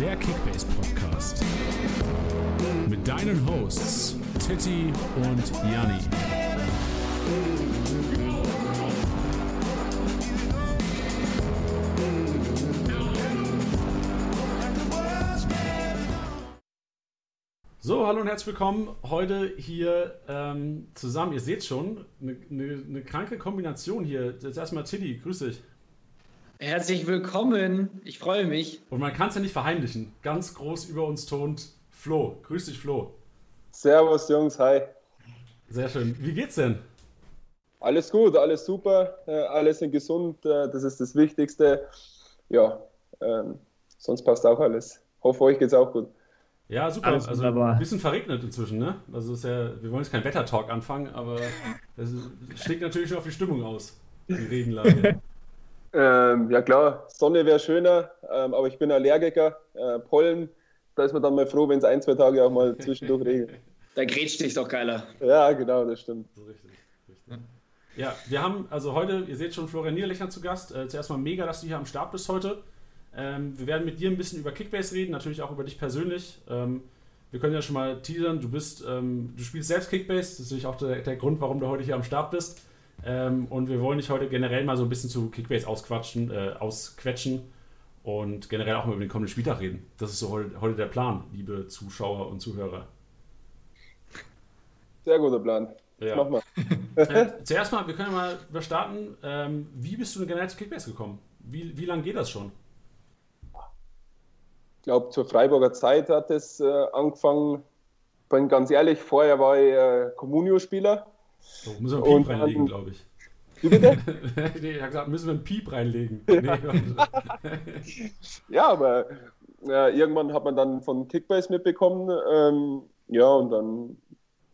der Kickbase Podcast. Mit deinen Hosts Titti und Janni. So, hallo und herzlich willkommen. Heute hier ähm, zusammen. Ihr seht schon, eine ne, ne kranke Kombination hier. Jetzt erstmal Tiddy, grüß dich. Herzlich willkommen. Ich freue mich. Und man kann es ja nicht verheimlichen. Ganz groß über uns tont Flo. Grüß dich, Flo. Servus, Jungs. Hi. Sehr schön. Wie geht's denn? Alles gut, alles super. Äh, alle sind gesund. Äh, das ist das Wichtigste. Ja, ähm, sonst passt auch alles. Hoffe, euch geht's auch gut. Ja, super. Alles also ein bisschen verregnet inzwischen, ne? Also ist ja, wir wollen jetzt keinen Wettertalk anfangen, aber das schlägt natürlich schon auf die Stimmung aus, die Regenlage. Ähm, ja klar, Sonne wäre schöner, ähm, aber ich bin Allergiker. Äh, Pollen, da ist man dann mal froh, wenn es ein, zwei Tage auch mal zwischendurch regnet. Da grätscht dich doch geiler. Ja, genau, das stimmt. Richtig, richtig. Ja, wir haben also heute, ihr seht schon Florian Niederlechner zu Gast. Äh, zuerst mal mega, dass du hier am Start bist heute. Ähm, wir werden mit dir ein bisschen über Kickbase reden, natürlich auch über dich persönlich. Ähm, wir können ja schon mal teasern, du bist, ähm, du spielst selbst Kickbase, das ist natürlich auch der, der Grund, warum du heute hier am Start bist. Ähm, und wir wollen dich heute generell mal so ein bisschen zu Kickbase ausquatschen, äh, ausquetschen und generell auch mal über den kommenden Spieltag reden. Das ist so heute, heute der Plan, liebe Zuschauer und Zuhörer. Sehr guter Plan. Ja. Mach mal. äh, zuerst mal, wir können ja mal starten. Ähm, wie bist du denn generell zu Kickbase gekommen? Wie, wie lange geht das schon? Ich glaube, zur Freiburger Zeit hat es äh, angefangen. Bin ganz ehrlich, vorher war ich äh, Communio-Spieler so, müssen wir einen Piep reinlegen, glaube ich. Wie bitte? nee, er hat gesagt, müssen wir einen Piep reinlegen. Nee, ja, aber äh, irgendwann hat man dann von Kickbase mitbekommen. Ähm, ja, und dann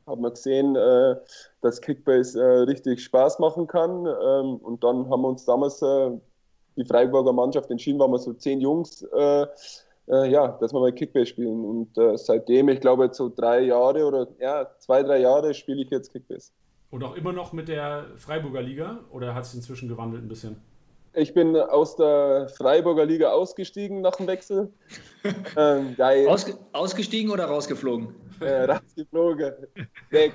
hat man gesehen, äh, dass Kickbase äh, richtig Spaß machen kann. Ähm, und dann haben wir uns damals äh, die Freiburger Mannschaft entschieden, waren wir so zehn Jungs, äh, äh, ja, dass wir mal Kickbase spielen. Und seitdem, ich glaube, jetzt so drei Jahre oder ja, zwei, drei Jahre spiele ich jetzt Kickbase. Und auch immer noch mit der Freiburger Liga oder hat sich inzwischen gewandelt ein bisschen? Ich bin aus der Freiburger Liga ausgestiegen nach dem Wechsel. ähm, Ausge ausgestiegen oder rausgeflogen? Äh, rausgeflogen. Nee,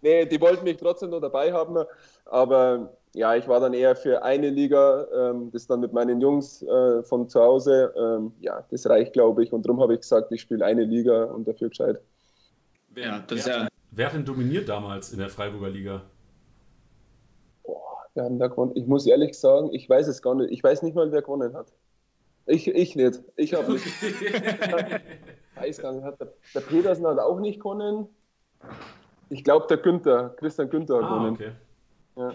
nee, die wollten mich trotzdem noch dabei haben, aber ja, ich war dann eher für eine Liga, ähm, das dann mit meinen Jungs äh, von zu Hause. Ähm, ja, das reicht, glaube ich, und darum habe ich gesagt, ich spiele eine Liga und dafür gescheit. Ja, das ist ja Wer hat denn dominiert damals in der Freiburger Liga? Boah, wir haben da gewonnen. Ich muss ehrlich sagen, ich weiß es gar nicht. Ich weiß nicht mal, wer gewonnen hat. Ich, ich nicht. Ich habe nicht. weiß gar nicht. Hat der, der, Petersen hat auch nicht gewonnen. Ich glaube, der Günther, Christian Günther hat ah, gewonnen. Okay. Ja.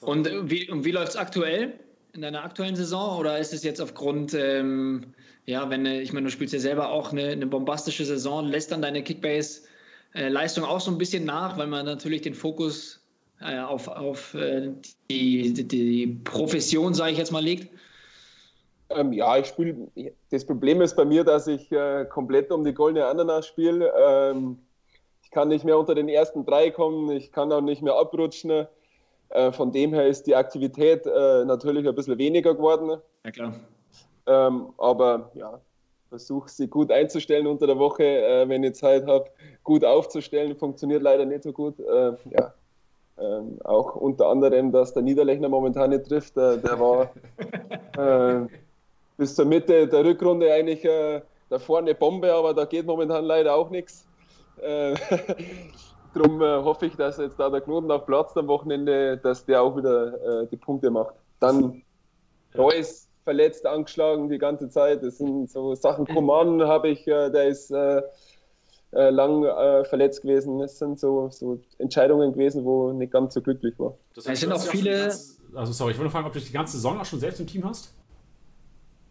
Und wie, und wie läuft es aktuell in deiner aktuellen Saison? Oder ist es jetzt aufgrund ähm, ja, wenn, ich meine, du spielst ja selber auch eine, eine bombastische Saison, lässt dann deine Kickbase-Leistung auch so ein bisschen nach, weil man natürlich den Fokus äh, auf, auf äh, die, die, die, Profession, sage ich jetzt mal, legt? Ähm, ja, ich spiele. Das Problem ist bei mir, dass ich äh, komplett um die goldene Ananas spiele. Ähm, ich kann nicht mehr unter den ersten drei kommen, ich kann auch nicht mehr abrutschen. Äh, von dem her ist die Aktivität äh, natürlich ein bisschen weniger geworden. Ja, klar. Ähm, aber ja, versuche sie gut einzustellen unter der Woche, äh, wenn ich Zeit habe, gut aufzustellen. Funktioniert leider nicht so gut. Äh, ja. Ähm, auch unter anderem, dass der Niederlechner momentan nicht trifft. Äh, der war äh, bis zur Mitte der Rückrunde eigentlich äh, da vorne Bombe, aber da geht momentan leider auch nichts. Äh, Darum hoffe ich, dass jetzt da der Knoten auf Platz am Wochenende, dass der auch wieder die Punkte macht. Dann Reus verletzt, angeschlagen die ganze Zeit. Das sind so Sachen. Coman habe ich, äh, der ist äh, äh, lang äh, verletzt gewesen. Das sind so, so Entscheidungen gewesen, wo nicht ganz so glücklich war. Das heißt, sind auch viele. Ganze, also sorry, ich wollte fragen, ob du die ganze Saison auch schon selbst im Team hast?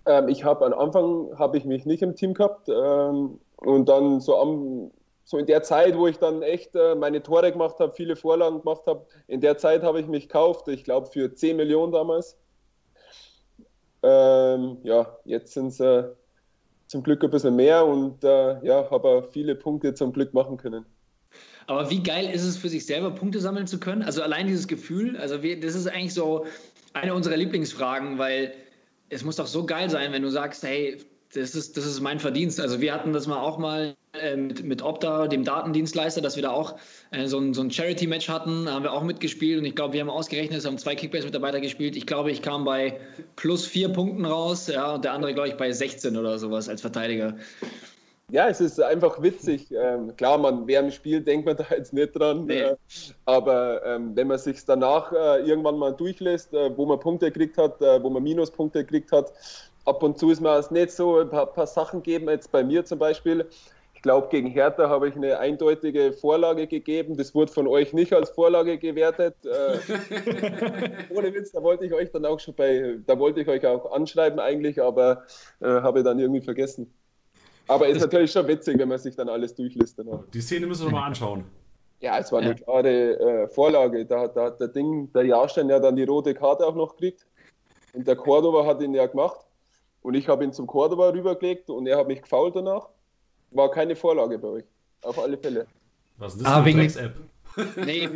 Ähm, ich habe am Anfang habe ich mich nicht im Team gehabt ähm, und dann so am so in der Zeit, wo ich dann echt äh, meine Tore gemacht habe, viele Vorlagen gemacht habe, in der Zeit habe ich mich gekauft, ich glaube für 10 Millionen damals. Ähm, ja, jetzt sind es äh, zum Glück ein bisschen mehr und äh, ja, habe viele Punkte zum Glück machen können. Aber wie geil ist es für sich selber, Punkte sammeln zu können? Also allein dieses Gefühl, also wir, das ist eigentlich so eine unserer Lieblingsfragen, weil es muss doch so geil sein, wenn du sagst, hey, das ist, das ist mein Verdienst. Also wir hatten das mal auch mal äh, mit, mit Opta, dem Datendienstleister, dass wir da auch äh, so ein, so ein Charity-Match hatten, da haben wir auch mitgespielt und ich glaube, wir haben ausgerechnet, es haben zwei Kickbase-Mitarbeiter gespielt. Ich glaube, ich kam bei plus vier Punkten raus, ja, und der andere, glaube ich, bei 16 oder sowas als Verteidiger. Ja, es ist einfach witzig. Ähm, klar, man, während dem Spiel denkt man da jetzt nicht dran. Nee. Äh, aber ähm, wenn man sich danach äh, irgendwann mal durchlässt, äh, wo man Punkte gekriegt hat, äh, wo man Minuspunkte gekriegt hat, ab und zu ist mir es nicht so ein paar, paar Sachen geben. Jetzt bei mir zum Beispiel, ich glaube, gegen Hertha habe ich eine eindeutige Vorlage gegeben. Das wurde von euch nicht als Vorlage gewertet. Äh, ohne Witz, da wollte ich euch dann auch schon bei, da wollte ich euch auch anschreiben eigentlich, aber äh, habe dann irgendwie vergessen. Aber ist natürlich schon witzig, wenn man sich dann alles durchlistet. Die Szene müssen wir mal anschauen. Ja, es war eine klare äh, Vorlage. Da, da hat der Ding, der Jahrstein ja dann die rote Karte auch noch gekriegt. Und der Cordova hat ihn ja gemacht. Und ich habe ihn zum Cordova rübergelegt und er hat mich gefault danach. War keine Vorlage bei euch. Auf alle Fälle. Was ist das ah, für eine App? nee,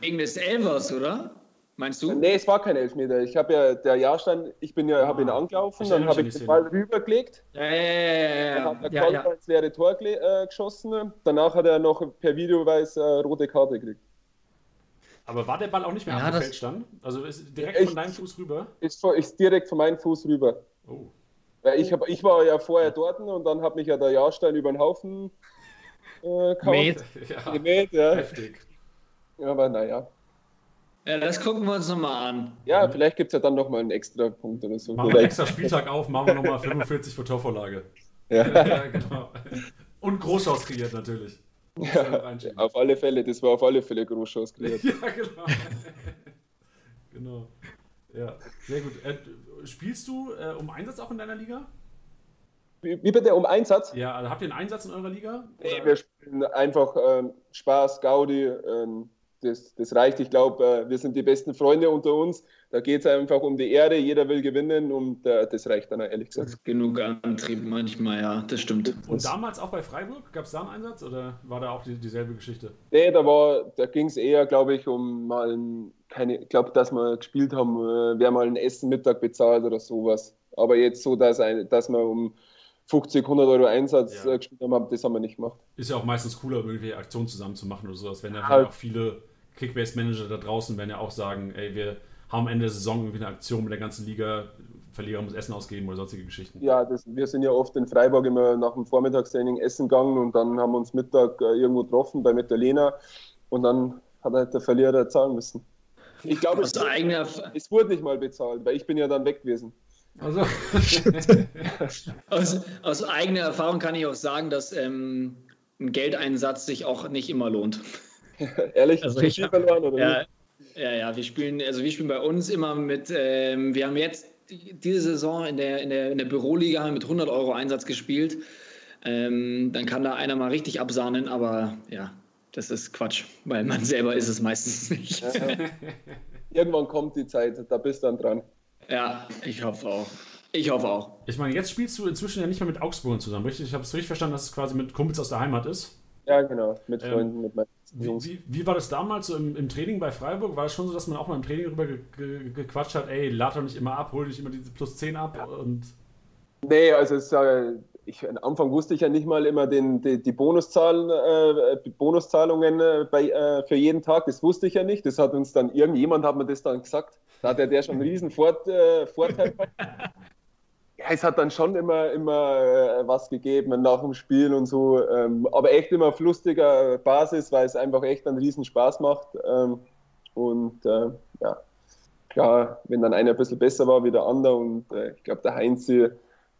wegen des Elvers, oder? Meinst du? Nee, es war kein Elfmeter. Ich habe ja, der Jahrstein, ich bin ja, ah, habe ihn angelaufen, dann habe ich den Ball rübergelegt. Ja, ja, ja, ja. Dann hat der ja, ja. ins leere Tor äh, geschossen. Danach hat er noch per Videoweis äh, rote Karte gekriegt. Aber war der Ball auch nicht mehr ja, am Feld stand? Also ist direkt ich, von deinem Fuß rüber? Ist, ist direkt von meinem Fuß rüber. Oh. Ja, ich, hab, ich war ja vorher dort und dann hat mich ja der Jahrstein über den Haufen äh, gemäht. Ja. gemäht ja. Heftig. Aber naja. Ja, das gucken wir uns nochmal an. Ja, vielleicht gibt es ja dann nochmal einen extra Punkt oder so. Machen wir einen extra Spieltag auf, machen wir nochmal 45 für Torvorlage. Ja. ja genau. Und Großchance kreiert natürlich. Ja, auf alle Fälle, das war auf alle Fälle Großchance kreiert. ja, genau. genau. Ja, sehr gut. Äh, spielst du äh, um Einsatz auch in deiner Liga? Wie, bitte, um Einsatz? Ja, also habt ihr einen Einsatz in eurer Liga? Nee, wir spielen einfach ähm, Spaß, Gaudi, ähm, das, das reicht. Ich glaube, äh, wir sind die besten Freunde unter uns. Da geht es einfach um die Ehre. Jeder will gewinnen und äh, das reicht dann, ehrlich gesagt. Genug Antrieb manchmal, ja, das stimmt. Und damals auch bei Freiburg? Gab es da einen Einsatz oder war da auch die, dieselbe Geschichte? Nee, da, da ging es eher, glaube ich, um mal ein, keine, ich glaube, dass wir gespielt haben, äh, wer mal ein Essen Mittag bezahlt oder sowas. Aber jetzt so, dass, ein, dass wir um 50, 100 Euro Einsatz ja. gespielt haben, das haben wir nicht gemacht. Ist ja auch meistens cooler, irgendwie Aktionen zusammen zu machen oder sowas, wenn ja halt. auch viele Kickbase-Manager da draußen werden ja auch sagen, ey, wir haben am Ende der Saison irgendwie eine Aktion mit der ganzen Liga, Verlierer muss Essen ausgeben oder sonstige Geschichten. Ja, das, wir sind ja oft in Freiburg immer nach dem Vormittagstraining essen gegangen und dann haben wir uns Mittag äh, irgendwo getroffen bei Mitterlehner und dann hat halt der Verlierer zahlen müssen. Ich glaube, es, es, wurde nicht mal bezahlt, weil ich bin ja dann weg gewesen. Also. aus, aus, eigener Erfahrung kann ich auch sagen, dass ähm, ein Geldeinsatz sich auch nicht immer lohnt. Ehrlich, also ich, verloren oder ja, ja, ja, wir spielen, also wir spielen bei uns immer mit, ähm, wir haben jetzt diese Saison in der, in der, in der Büroliga mit 100 Euro Einsatz gespielt. Ähm, dann kann da einer mal richtig absahnen, aber ja, das ist Quatsch, weil man selber ist es meistens nicht. Ja, Irgendwann kommt die Zeit, da bist du dann dran. Ja, ich hoffe auch. Ich hoffe auch. Ich meine, jetzt spielst du inzwischen ja nicht mehr mit Augsburg zusammen, richtig? Ich habe es richtig verstanden, dass es quasi mit Kumpels aus der Heimat ist. Ja, genau, mit ähm, Freunden, ähm, mit meinen Jungs. Wie, wie, war das damals so im, im, Training bei Freiburg? War es schon so, dass man auch mal im Training darüber ge, ge, gequatscht hat, ey, lad doch nicht immer ab, hol dich immer diese plus 10 ab ja. und. Nee, also es, äh, ich, am Anfang wusste ich ja nicht mal immer den, die, die Bonuszahlen, äh, Bonuszahlungen äh, bei, äh, für jeden Tag. Das wusste ich ja nicht. Das hat uns dann irgendjemand hat mir das dann gesagt. Da hat ja der schon einen riesen Fort, äh, Vorteil. ja, es hat dann schon immer, immer äh, was gegeben nach dem Spiel und so. Ähm, aber echt immer auf lustiger Basis, weil es einfach echt einen riesen Spaß macht. Ähm, und äh, ja, klar, wenn dann einer ein bisschen besser war wie der andere und ich glaube, der Heinz,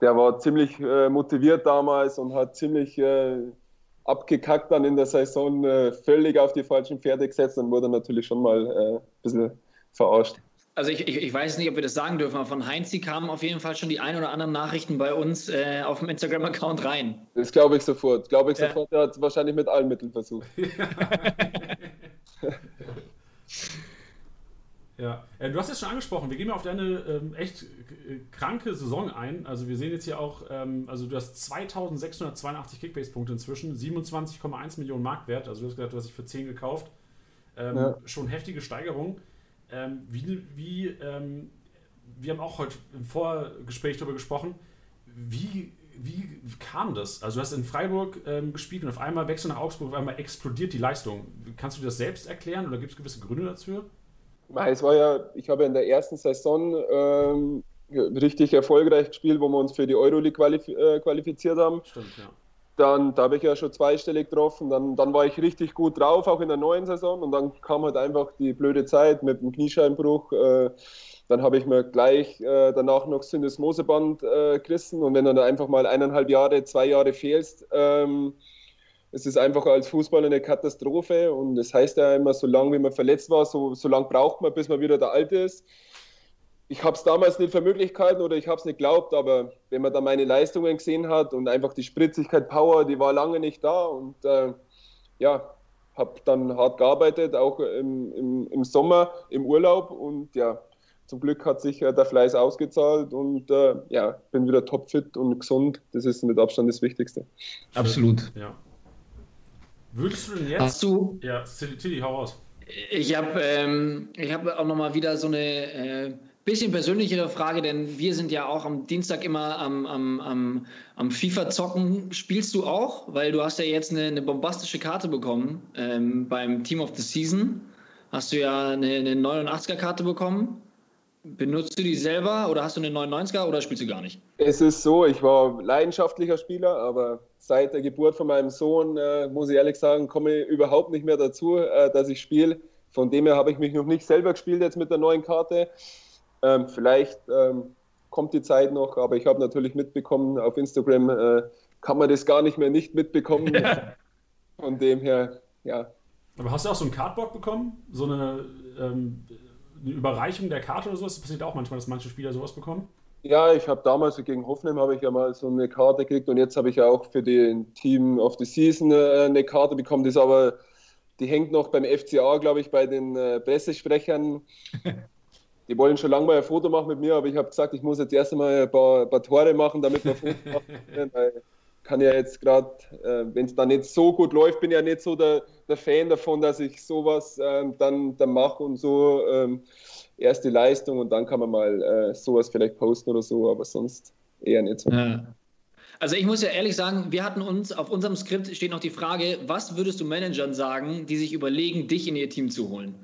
der war ziemlich äh, motiviert damals und hat ziemlich äh, abgekackt dann in der Saison, äh, völlig auf die falschen Pferde gesetzt und wurde natürlich schon mal ein bisschen verarscht also ich, ich, ich, weiß nicht, ob wir das sagen dürfen, aber von Heinz, kamen auf jeden Fall schon die ein oder anderen Nachrichten bei uns äh, auf dem Instagram-Account rein. Das glaube ich sofort. Glaube ich ja. sofort. Er hat es wahrscheinlich mit allen Mitteln versucht. ja, äh, du hast es schon angesprochen. Wir gehen mal auf deine ähm, echt äh, kranke Saison ein. Also wir sehen jetzt hier auch, ähm, also du hast 2682 Kickbase-Punkte inzwischen, 27,1 Millionen Marktwert. Also du hast gesagt, du hast dich für 10 gekauft. Ähm, ja. Schon heftige Steigerung. Ähm, wie, wie, ähm, wir haben auch heute im Vorgespräch darüber gesprochen, wie, wie kam das? Also du hast in Freiburg ähm, gespielt und auf einmal wechselst du nach Augsburg, auf einmal explodiert die Leistung. Kannst du dir das selbst erklären oder gibt es gewisse Gründe dafür? Es war ja, ich habe in der ersten Saison ähm, richtig erfolgreich gespielt, wo wir uns für die Euroleague qualif äh, qualifiziert haben. Stimmt, ja. Dann, da habe ich ja schon zweistellig getroffen. Dann, dann war ich richtig gut drauf, auch in der neuen Saison. Und dann kam halt einfach die blöde Zeit mit dem Kniescheinbruch. Äh, dann habe ich mir gleich äh, danach noch Syndesmoseband äh, gerissen. Und wenn du dann einfach mal eineinhalb Jahre, zwei Jahre fehlst, ähm, es ist einfach als Fußballer eine Katastrophe. Und das heißt ja immer, so lange wie man verletzt war, so, so lange braucht man, bis man wieder der Alte ist ich habe es damals nicht für Möglichkeiten oder ich habe es nicht geglaubt, aber wenn man da meine Leistungen gesehen hat und einfach die Spritzigkeit, Power, die war lange nicht da und äh, ja, habe dann hart gearbeitet, auch im, im, im, Sommer, im Urlaub und ja, zum Glück hat sich äh, der Fleiß ausgezahlt und äh, ja, bin wieder topfit und gesund. Das ist mit Abstand das Wichtigste. Absolut. Ja. Würdest du denn jetzt? Hast du? Ja, Tilly, hau raus. Ich habe ähm, hab auch nochmal wieder so eine äh, Bisschen persönlichere Frage, denn wir sind ja auch am Dienstag immer am, am, am, am FIFA-Zocken. Spielst du auch? Weil du hast ja jetzt eine, eine bombastische Karte bekommen ähm, beim Team of the Season. Hast du ja eine, eine 89er-Karte bekommen. Benutzt du die selber oder hast du eine 99er oder spielst du gar nicht? Es ist so, ich war leidenschaftlicher Spieler, aber seit der Geburt von meinem Sohn, äh, muss ich ehrlich sagen, komme ich überhaupt nicht mehr dazu, äh, dass ich spiele. Von dem her habe ich mich noch nicht selber gespielt jetzt mit der neuen Karte. Ähm, vielleicht ähm, kommt die Zeit noch, aber ich habe natürlich mitbekommen, auf Instagram äh, kann man das gar nicht mehr nicht mitbekommen. Von dem her, ja. Aber hast du auch so einen Cardboard bekommen? So eine, ähm, eine Überreichung der Karte oder sowas? Das passiert auch manchmal, dass manche Spieler sowas bekommen. Ja, ich habe damals gegen Hoffenheim habe ich ja mal so eine Karte gekriegt und jetzt habe ich ja auch für den Team of the Season äh, eine Karte bekommen. Das aber, die hängt noch beim FCA, glaube ich, bei den äh, Pressesprechern. die wollen schon lange mal ein Foto machen mit mir, aber ich habe gesagt, ich muss jetzt erst einmal ein paar, ein paar Tore machen, damit wir Foto machen können. Weil kann ja jetzt gerade, äh, wenn es dann nicht so gut läuft, bin ja nicht so der, der Fan davon, dass ich sowas äh, dann, dann mache und so ähm, erst die Leistung und dann kann man mal äh, sowas vielleicht posten oder so, aber sonst eher nicht so. Ja. Also ich muss ja ehrlich sagen, wir hatten uns auf unserem Skript steht noch die Frage, was würdest du Managern sagen, die sich überlegen, dich in ihr Team zu holen?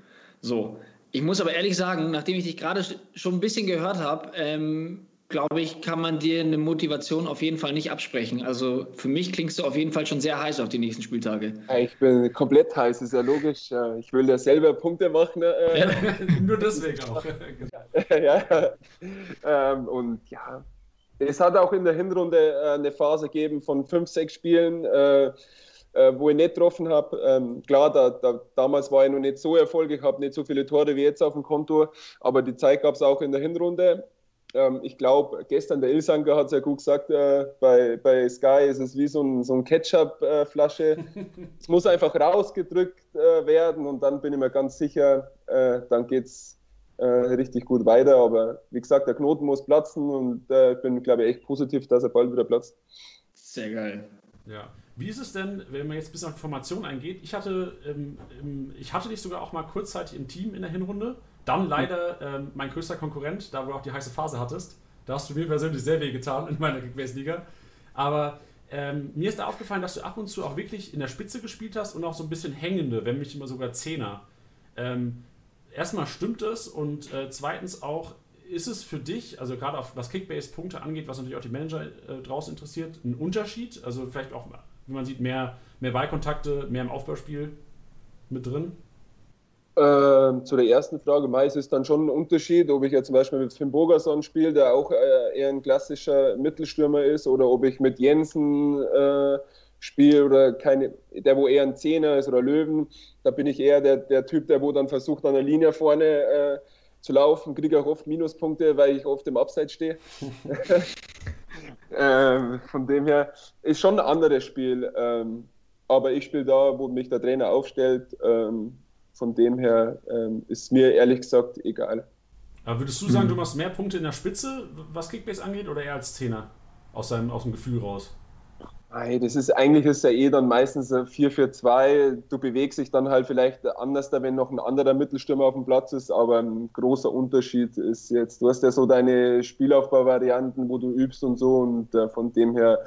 So, ich muss aber ehrlich sagen, nachdem ich dich gerade schon ein bisschen gehört habe, ähm, glaube ich, kann man dir eine Motivation auf jeden Fall nicht absprechen. Also für mich klingst du auf jeden Fall schon sehr heiß auf die nächsten Spieltage. Ich bin komplett heiß, ist ja logisch. Ich will ja selber Punkte machen. Äh. Ja, nur deswegen auch. ja, ähm, und ja, es hat auch in der Hinrunde äh, eine Phase gegeben von fünf, sechs Spielen äh, wo ich nicht getroffen habe. Ähm, klar, da, da, damals war ich noch nicht so erfolgreich, habe nicht so viele Tore wie jetzt auf dem Konto, aber die Zeit gab es auch in der Hinrunde. Ähm, ich glaube, gestern der Ilsanker hat es ja gut gesagt, äh, bei, bei Sky ist es wie so ein, so ein Ketchup-Flasche. es muss einfach rausgedrückt äh, werden und dann bin ich mir ganz sicher, äh, dann geht es äh, richtig gut weiter. Aber wie gesagt, der Knoten muss platzen und äh, ich bin, glaube ich, echt positiv, dass er bald wieder platzt. Sehr geil. Ja. Wie ist es denn, wenn man jetzt ein bisschen auf Informationen eingeht? Ich hatte, ähm, ähm, ich hatte dich sogar auch mal kurzzeitig im Team in der Hinrunde. Dann leider ähm, mein größter Konkurrent, da wo du auch die heiße Phase hattest. Da hast du mir persönlich sehr weh getan in meiner Kickbase-Liga. Aber ähm, mir ist da aufgefallen, dass du ab und zu auch wirklich in der Spitze gespielt hast und auch so ein bisschen hängende, wenn nicht immer sogar Zehner. Ähm, erstmal stimmt es und äh, zweitens auch, ist es für dich, also gerade was Kickbase-Punkte angeht, was natürlich auch die Manager äh, draußen interessiert, ein Unterschied? Also vielleicht auch wie man sieht, mehr, mehr Ballkontakte, mehr im Aufbauspiel mit drin? Ähm, zu der ersten Frage, meist ist dann schon ein Unterschied, ob ich jetzt zum Beispiel mit Finn Bogerson spiele, der auch äh, eher ein klassischer Mittelstürmer ist, oder ob ich mit Jensen äh, spiele oder keine, der wo eher ein Zehner ist oder Löwen. Da bin ich eher der, der Typ, der wo dann versucht, an der Linie vorne äh, zu laufen, kriege auch oft Minuspunkte, weil ich oft im Abseits stehe. Ähm, von dem her ist schon ein anderes Spiel. Ähm, aber ich spiele da, wo mich der Trainer aufstellt. Von dem her ähm, ist mir ehrlich gesagt egal. Aber würdest du sagen, mhm. du machst mehr Punkte in der Spitze, was Kickbase angeht, oder eher als Zehner? Aus, deinem, aus dem Gefühl raus? Das ist eigentlich ist ja eh dann meistens 4-4-2. Du bewegst dich dann halt vielleicht anders, wenn noch ein anderer Mittelstürmer auf dem Platz ist, aber ein großer Unterschied ist jetzt, du hast ja so deine Spielaufbauvarianten, wo du übst und so und äh, von dem her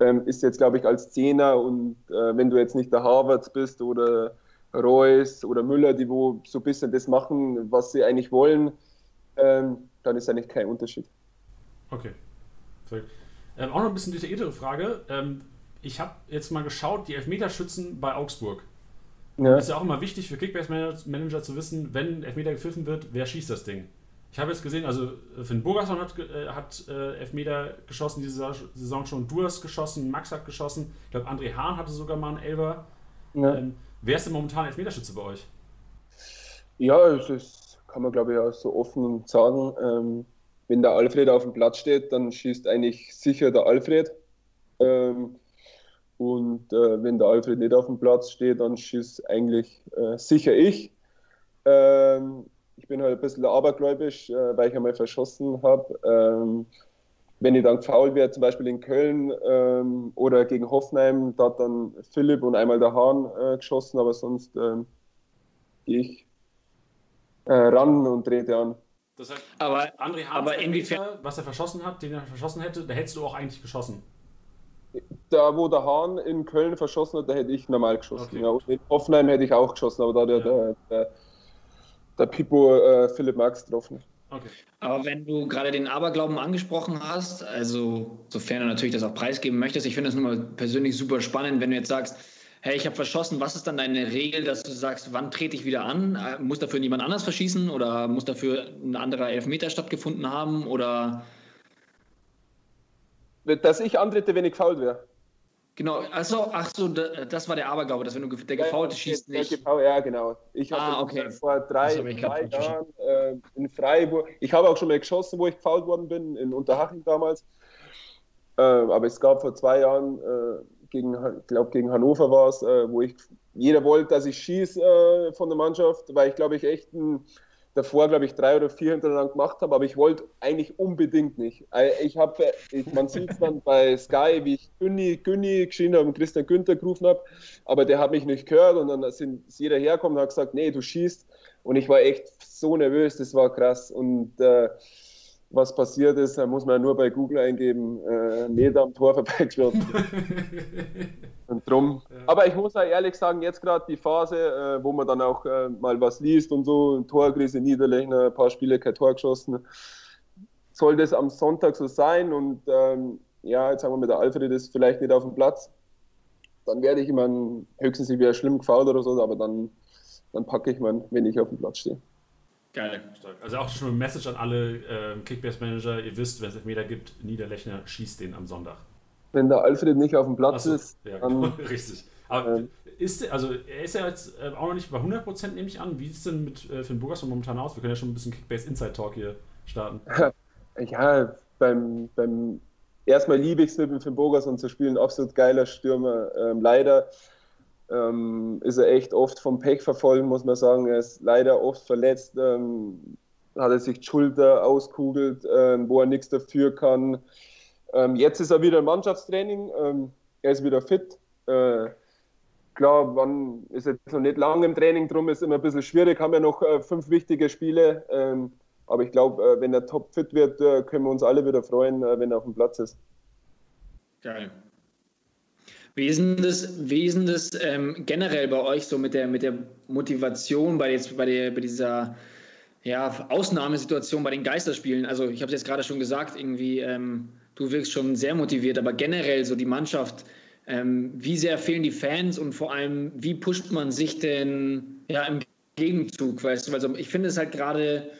ähm, ist jetzt, glaube ich, als Zehner und äh, wenn du jetzt nicht der Harvard bist oder Reus oder Müller, die wo so ein bisschen das machen, was sie eigentlich wollen, ähm, dann ist eigentlich kein Unterschied. Okay. Ähm, auch noch ein bisschen detailliertere Frage. Ähm, ich habe jetzt mal geschaut, die Elfmeterschützen bei Augsburg. Ja. Ist ja auch immer wichtig für Kickbase-Manager zu wissen, wenn Elfmeter gepfiffen wird, wer schießt das Ding. Ich habe jetzt gesehen, also Finn Burgerson hat, äh, hat äh, Elfmeter geschossen diese Saison schon, du hast geschossen, Max hat geschossen, ich glaube André Hahn hatte sogar mal einen Elber. Ja. Ähm, wer ist denn momentan Elfmeterschütze bei euch? Ja, das kann man glaube ich auch so offen sagen. Ähm, wenn der Alfred auf dem Platz steht, dann schießt eigentlich sicher der Alfred. Ähm, und äh, wenn der Alfred nicht auf dem Platz steht, dann schießt eigentlich äh, sicher ich. Ähm, ich bin halt ein bisschen abergläubisch, äh, weil ich einmal verschossen habe. Wenn ich dann faul werde, zum Beispiel in Köln ähm, oder gegen Hoffenheim, da hat dann Philipp und einmal der Hahn äh, geschossen, aber sonst ähm, gehe ich äh, ran und trete an. Das heißt, aber, André Hahn, aber inwiefern, was er verschossen hat, den er verschossen hätte, da hättest du auch eigentlich geschossen. Da, wo der Hahn in Köln verschossen hat, da hätte ich normal geschossen. Okay. Ja, in Hoffenheim hätte ich auch geschossen, aber da der, ja. der, der, der Pipo äh, Philipp Max getroffen. Okay. Aber wenn du gerade den Aberglauben angesprochen hast, also sofern du natürlich das auch preisgeben möchtest, ich finde das nun mal persönlich super spannend, wenn du jetzt sagst, hey, ich habe verschossen, was ist dann deine Regel, dass du sagst, wann trete ich wieder an? Äh, muss dafür niemand anders verschießen oder muss dafür ein anderer Elfmeter stattgefunden haben oder? Dass ich antrete, wenn ich gefault wäre. Genau, also, ach so, das war der Aberglaube, dass wenn du der Gefaulte ja, schießt nicht. ja, genau. Ich habe ah, okay. vor drei, drei Jahren äh, in Freiburg, ich habe auch schon mal geschossen, wo ich gefault worden bin, in Unterhaching damals. Äh, aber es gab vor zwei Jahren äh, gegen, ich glaube gegen Hannover war es, äh, wo ich jeder wollte, dass ich schieße äh, von der Mannschaft, weil ich glaube ich echt ein, davor glaube ich drei oder vier hintereinander gemacht habe, aber ich wollte eigentlich unbedingt nicht. Äh, ich habe, man sieht es dann bei Sky, wie ich Günni, Günni geschrien habe und Christian Günther gerufen habe, aber der hat mich nicht gehört und dann sind ist jeder hergekommen und hat gesagt, nee, du schießt und ich war echt so nervös, das war krass und äh, was passiert ist, da muss man nur bei Google eingeben, äh, Meter am Tor vorbeigeschwört. und drum. Ja. Aber ich muss auch ehrlich sagen, jetzt gerade die Phase, äh, wo man dann auch äh, mal was liest und so, Torkrise Niederlechner, ein paar Spiele kein Tor geschossen, soll das am Sonntag so sein und ähm, ja, jetzt sagen wir mit der Alfred ist vielleicht nicht auf dem Platz, dann werde ich immer höchstens wäre schlimm gefault oder so, aber dann, dann packe ich man, wenn ich auf dem Platz stehe. Geil. Stark. Also auch schon ein Message an alle äh, Kickbase-Manager. Ihr wisst, wenn es Elfmeter gibt, Niederlechner schießt den am Sonntag. Wenn der Alfred nicht auf dem Platz so, ist. Ja, dann, genau. richtig. Aber ähm, ist also er ist ja jetzt äh, auch noch nicht bei 100% nehme ich an. Wie sieht es denn mit äh, Finn Burgerson momentan aus? Wir können ja schon ein bisschen Kickbase Inside Talk hier starten. ja, beim, beim erstmal liebe ich es mit dem Finn Burgerson zu spielen. Absolut geiler Stürmer. Ähm, leider ähm, ist er echt oft vom Pech verfolgt, muss man sagen. Er ist leider oft verletzt, ähm, hat er sich die Schulter auskugelt, ähm, wo er nichts dafür kann. Ähm, jetzt ist er wieder im Mannschaftstraining, ähm, er ist wieder fit. Äh, klar, man ist jetzt noch nicht lange im Training, drum ist immer ein bisschen schwierig, haben ja noch äh, fünf wichtige Spiele. Ähm, aber ich glaube, äh, wenn er top fit wird, äh, können wir uns alle wieder freuen, äh, wenn er auf dem Platz ist. Geil. Wie ist denn das, wie ist das ähm, generell bei euch so mit der, mit der Motivation bei, jetzt, bei, der, bei dieser ja, Ausnahmesituation bei den Geisterspielen? Also ich habe es jetzt gerade schon gesagt, irgendwie, ähm, du wirkst schon sehr motiviert, aber generell so die Mannschaft, ähm, wie sehr fehlen die Fans und vor allem, wie pusht man sich denn ja, im Gegenzug? Weißt du? Also ich finde es halt gerade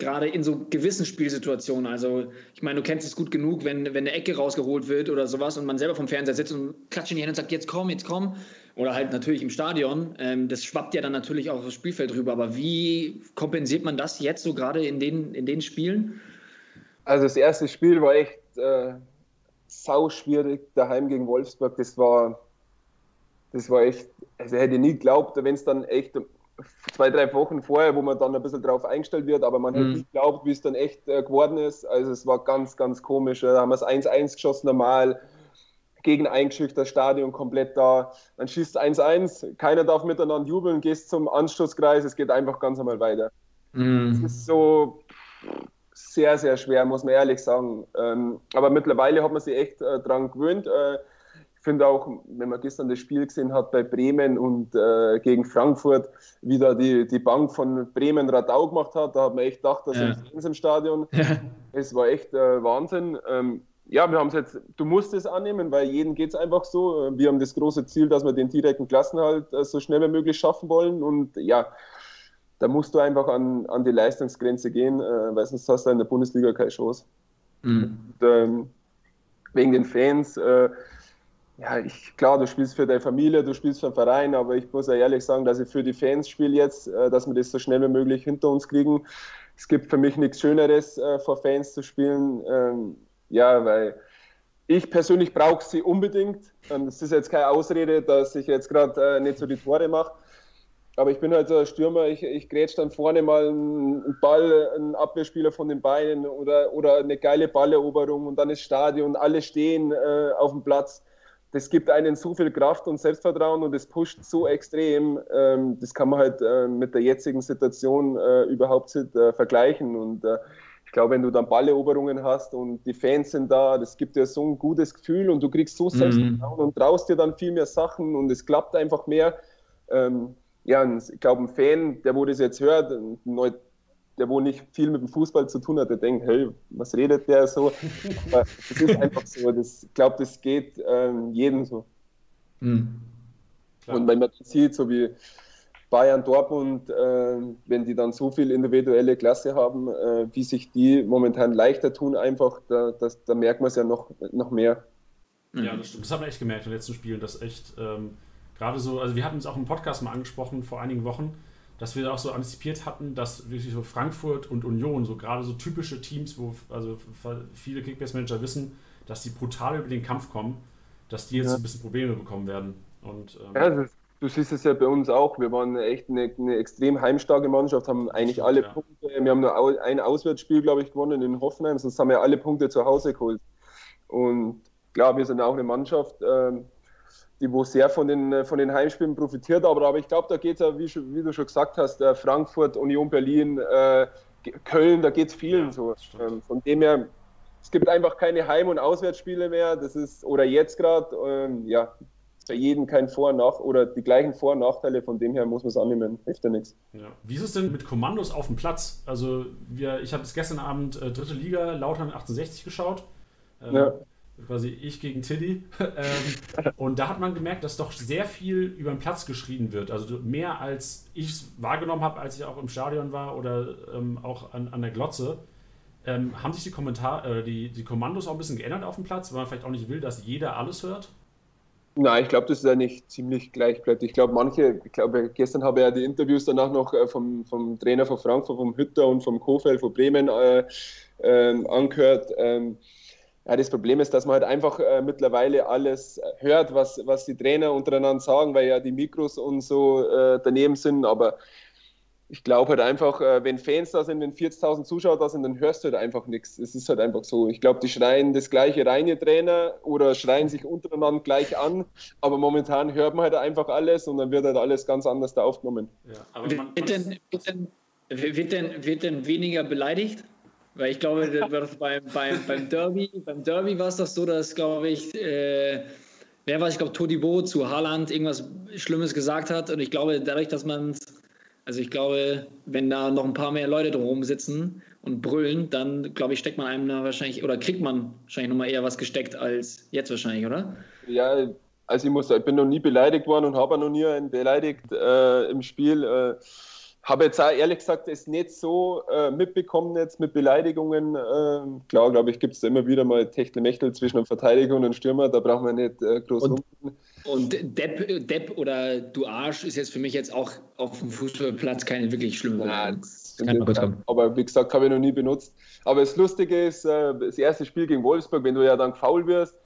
gerade in so gewissen Spielsituationen. Also, ich meine, du kennst es gut genug, wenn, wenn eine Ecke rausgeholt wird oder sowas und man selber vom Fernseher sitzt und klatscht in die Hände und sagt, jetzt komm, jetzt komm. Oder halt natürlich im Stadion. Ähm, das schwappt ja dann natürlich auch aufs Spielfeld rüber. Aber wie kompensiert man das jetzt so gerade in den, in den Spielen? Also, das erste Spiel war echt äh, sau schwierig daheim gegen Wolfsburg. Das war, das war echt, also hätte ich nie geglaubt, wenn es dann echt zwei, drei Wochen vorher, wo man dann ein bisschen drauf eingestellt wird, aber man mhm. hat nicht geglaubt, wie es dann echt äh, geworden ist. Also es war ganz, ganz komisch. Da haben wir es 1-1 geschossen normal. gegen eingeschüchtert, Stadion komplett da. Dann schießt 1-1, keiner darf miteinander jubeln, gehst zum Anschlusskreis, es geht einfach ganz einmal weiter. Mm. Das ist so sehr, sehr schwer, muss man ehrlich sagen. Ähm, aber mittlerweile hat man sich echt äh, dran gewöhnt. Äh, finde auch, wenn man gestern das Spiel gesehen hat bei Bremen und äh, gegen Frankfurt, wie da die, die Bank von Bremen Radau gemacht hat, da hat man echt gedacht, dass ja. Fans im Stadion. Es war echt äh, Wahnsinn. Ähm, ja, wir haben es jetzt, du musst es annehmen, weil jedem geht es einfach so. Wir haben das große Ziel, dass wir den direkten Klassenhalt äh, so schnell wie möglich schaffen wollen. Und ja, da musst du einfach an, an die Leistungsgrenze gehen, äh, weil sonst hast du in der Bundesliga keine Chance. Mhm. Und, ähm, wegen den Fans, äh, ja, ich, klar, du spielst für deine Familie, du spielst für den Verein, aber ich muss ja ehrlich sagen, dass ich für die Fans spiele jetzt, äh, dass wir das so schnell wie möglich hinter uns kriegen. Es gibt für mich nichts Schöneres, äh, vor Fans zu spielen. Ähm, ja, weil ich persönlich brauche sie unbedingt. Es ist jetzt keine Ausrede, dass ich jetzt gerade äh, nicht so die Tore mache. Aber ich bin halt so ein Stürmer, ich, ich grätsch dann vorne mal einen Ball, einen Abwehrspieler von den Beinen oder, oder eine geile Balleroberung und dann ist Stadion, alle stehen auf dem Platz. Das gibt einen so viel Kraft und Selbstvertrauen und das pusht so extrem. Ähm, das kann man halt äh, mit der jetzigen Situation äh, überhaupt nicht äh, vergleichen. Und äh, ich glaube, wenn du dann Balleroberungen hast und die Fans sind da, das gibt dir so ein gutes Gefühl und du kriegst so mhm. Selbstvertrauen mhm. und traust dir dann viel mehr Sachen und es klappt einfach mehr. Ähm, ja, ich glaube, ein Fan, der wo das jetzt hört, der wo nicht viel mit dem Fußball zu tun hat, der denkt, hey, was redet der so? Aber es ist einfach so. Das, ich glaube, das geht ähm, jedem so. Mhm. Und wenn man sieht, so wie Bayern, Dortmund, äh, wenn die dann so viel individuelle Klasse haben, äh, wie sich die momentan leichter tun, einfach, da, das, da merkt man es ja noch, noch mehr. Ja, das stimmt. Das hat man echt gemerkt in den letzten Spielen, dass echt ähm, gerade so, also wir hatten es auch im Podcast mal angesprochen vor einigen Wochen, dass wir auch so antizipiert hatten, dass wirklich so Frankfurt und Union, so gerade so typische Teams, wo also viele Kickbase-Manager wissen, dass die brutal über den Kampf kommen, dass die jetzt ja. ein bisschen Probleme bekommen werden. Und, ähm, ja, ist, du siehst es ja bei uns auch. Wir waren echt eine, eine extrem heimstarke Mannschaft, haben eigentlich Stimmt, alle ja. Punkte, wir haben nur ein Auswärtsspiel, glaube ich, gewonnen in Hoffenheim, sonst haben wir alle Punkte zu Hause geholt. Und klar, wir sind auch eine Mannschaft, ähm, die wo sehr von den, äh, von den Heimspielen profitiert. Aber, aber ich glaube, da geht es ja, wie, wie, du schon gesagt hast, äh, Frankfurt, Union Berlin, äh, Köln, da geht es vielen ja, so. Ähm, von dem her, es gibt einfach keine Heim- und Auswärtsspiele mehr. Das ist, oder jetzt gerade, ähm, ja, bei jedem kein Vor- und Nach- oder die gleichen Vor- und Nachteile, von dem her muss man es annehmen, hilft ja nichts. Ja. Wie ist es denn mit Kommandos auf dem Platz? Also, wir, ich habe gestern Abend äh, dritte Liga, Lautern 1860 geschaut. Ähm, ja quasi ich gegen Tilly. ähm, und da hat man gemerkt, dass doch sehr viel über den Platz geschrien wird. Also mehr als ich es wahrgenommen habe, als ich auch im Stadion war oder ähm, auch an, an der Glotze. Ähm, haben sich die, Kommentar äh, die, die Kommandos auch ein bisschen geändert auf dem Platz, weil man vielleicht auch nicht will, dass jeder alles hört? Nein, ich glaube, das ist ja nicht ziemlich gleich bleibt. Ich glaube, manche, ich glaube, gestern habe ich ja die Interviews danach noch äh, vom, vom Trainer von Frankfurt, vom Hütter und vom Kofeld von Bremen äh, äh, angehört. Ähm, ja, das Problem ist, dass man halt einfach äh, mittlerweile alles hört, was, was die Trainer untereinander sagen, weil ja die Mikros und so äh, daneben sind. Aber ich glaube halt einfach, äh, wenn Fans da sind, wenn 40.000 Zuschauer da sind, dann hörst du halt einfach nichts. Es ist halt einfach so. Ich glaube, die schreien das gleiche reine Trainer oder schreien sich untereinander gleich an. Aber momentan hört man halt einfach alles und dann wird halt alles ganz anders da aufgenommen. Ja, aber man, wird, denn, wird, denn, wird, denn, wird denn weniger beleidigt? Weil ich glaube, beim, beim, beim Derby, beim Derby war es doch so, dass, glaube ich, äh, wer war ich glaube, Todibo zu Haaland irgendwas Schlimmes gesagt hat. Und ich glaube, dadurch, dass man also ich glaube, wenn da noch ein paar mehr Leute drumherum sitzen und brüllen, dann glaube ich, steckt man einem da wahrscheinlich oder kriegt man wahrscheinlich nochmal eher was gesteckt als jetzt wahrscheinlich, oder? Ja, also ich muss ich bin noch nie beleidigt worden und habe noch nie einen beleidigt äh, im Spiel. Äh, habe jetzt auch ehrlich gesagt es nicht so äh, mitbekommen jetzt mit Beleidigungen. Äh, klar, glaube ich, gibt es immer wieder mal Techtelmechtel zwischen einem Verteidiger und einem Stürmer, da braucht man nicht äh, groß und, und Depp, Depp oder du Arsch ist jetzt für mich jetzt auch auf dem Fußballplatz keine wirklich schlimme Nein, Aber wie gesagt, habe ich noch nie benutzt. Aber das Lustige ist, äh, das erste Spiel gegen Wolfsburg, wenn du ja dann faul wirst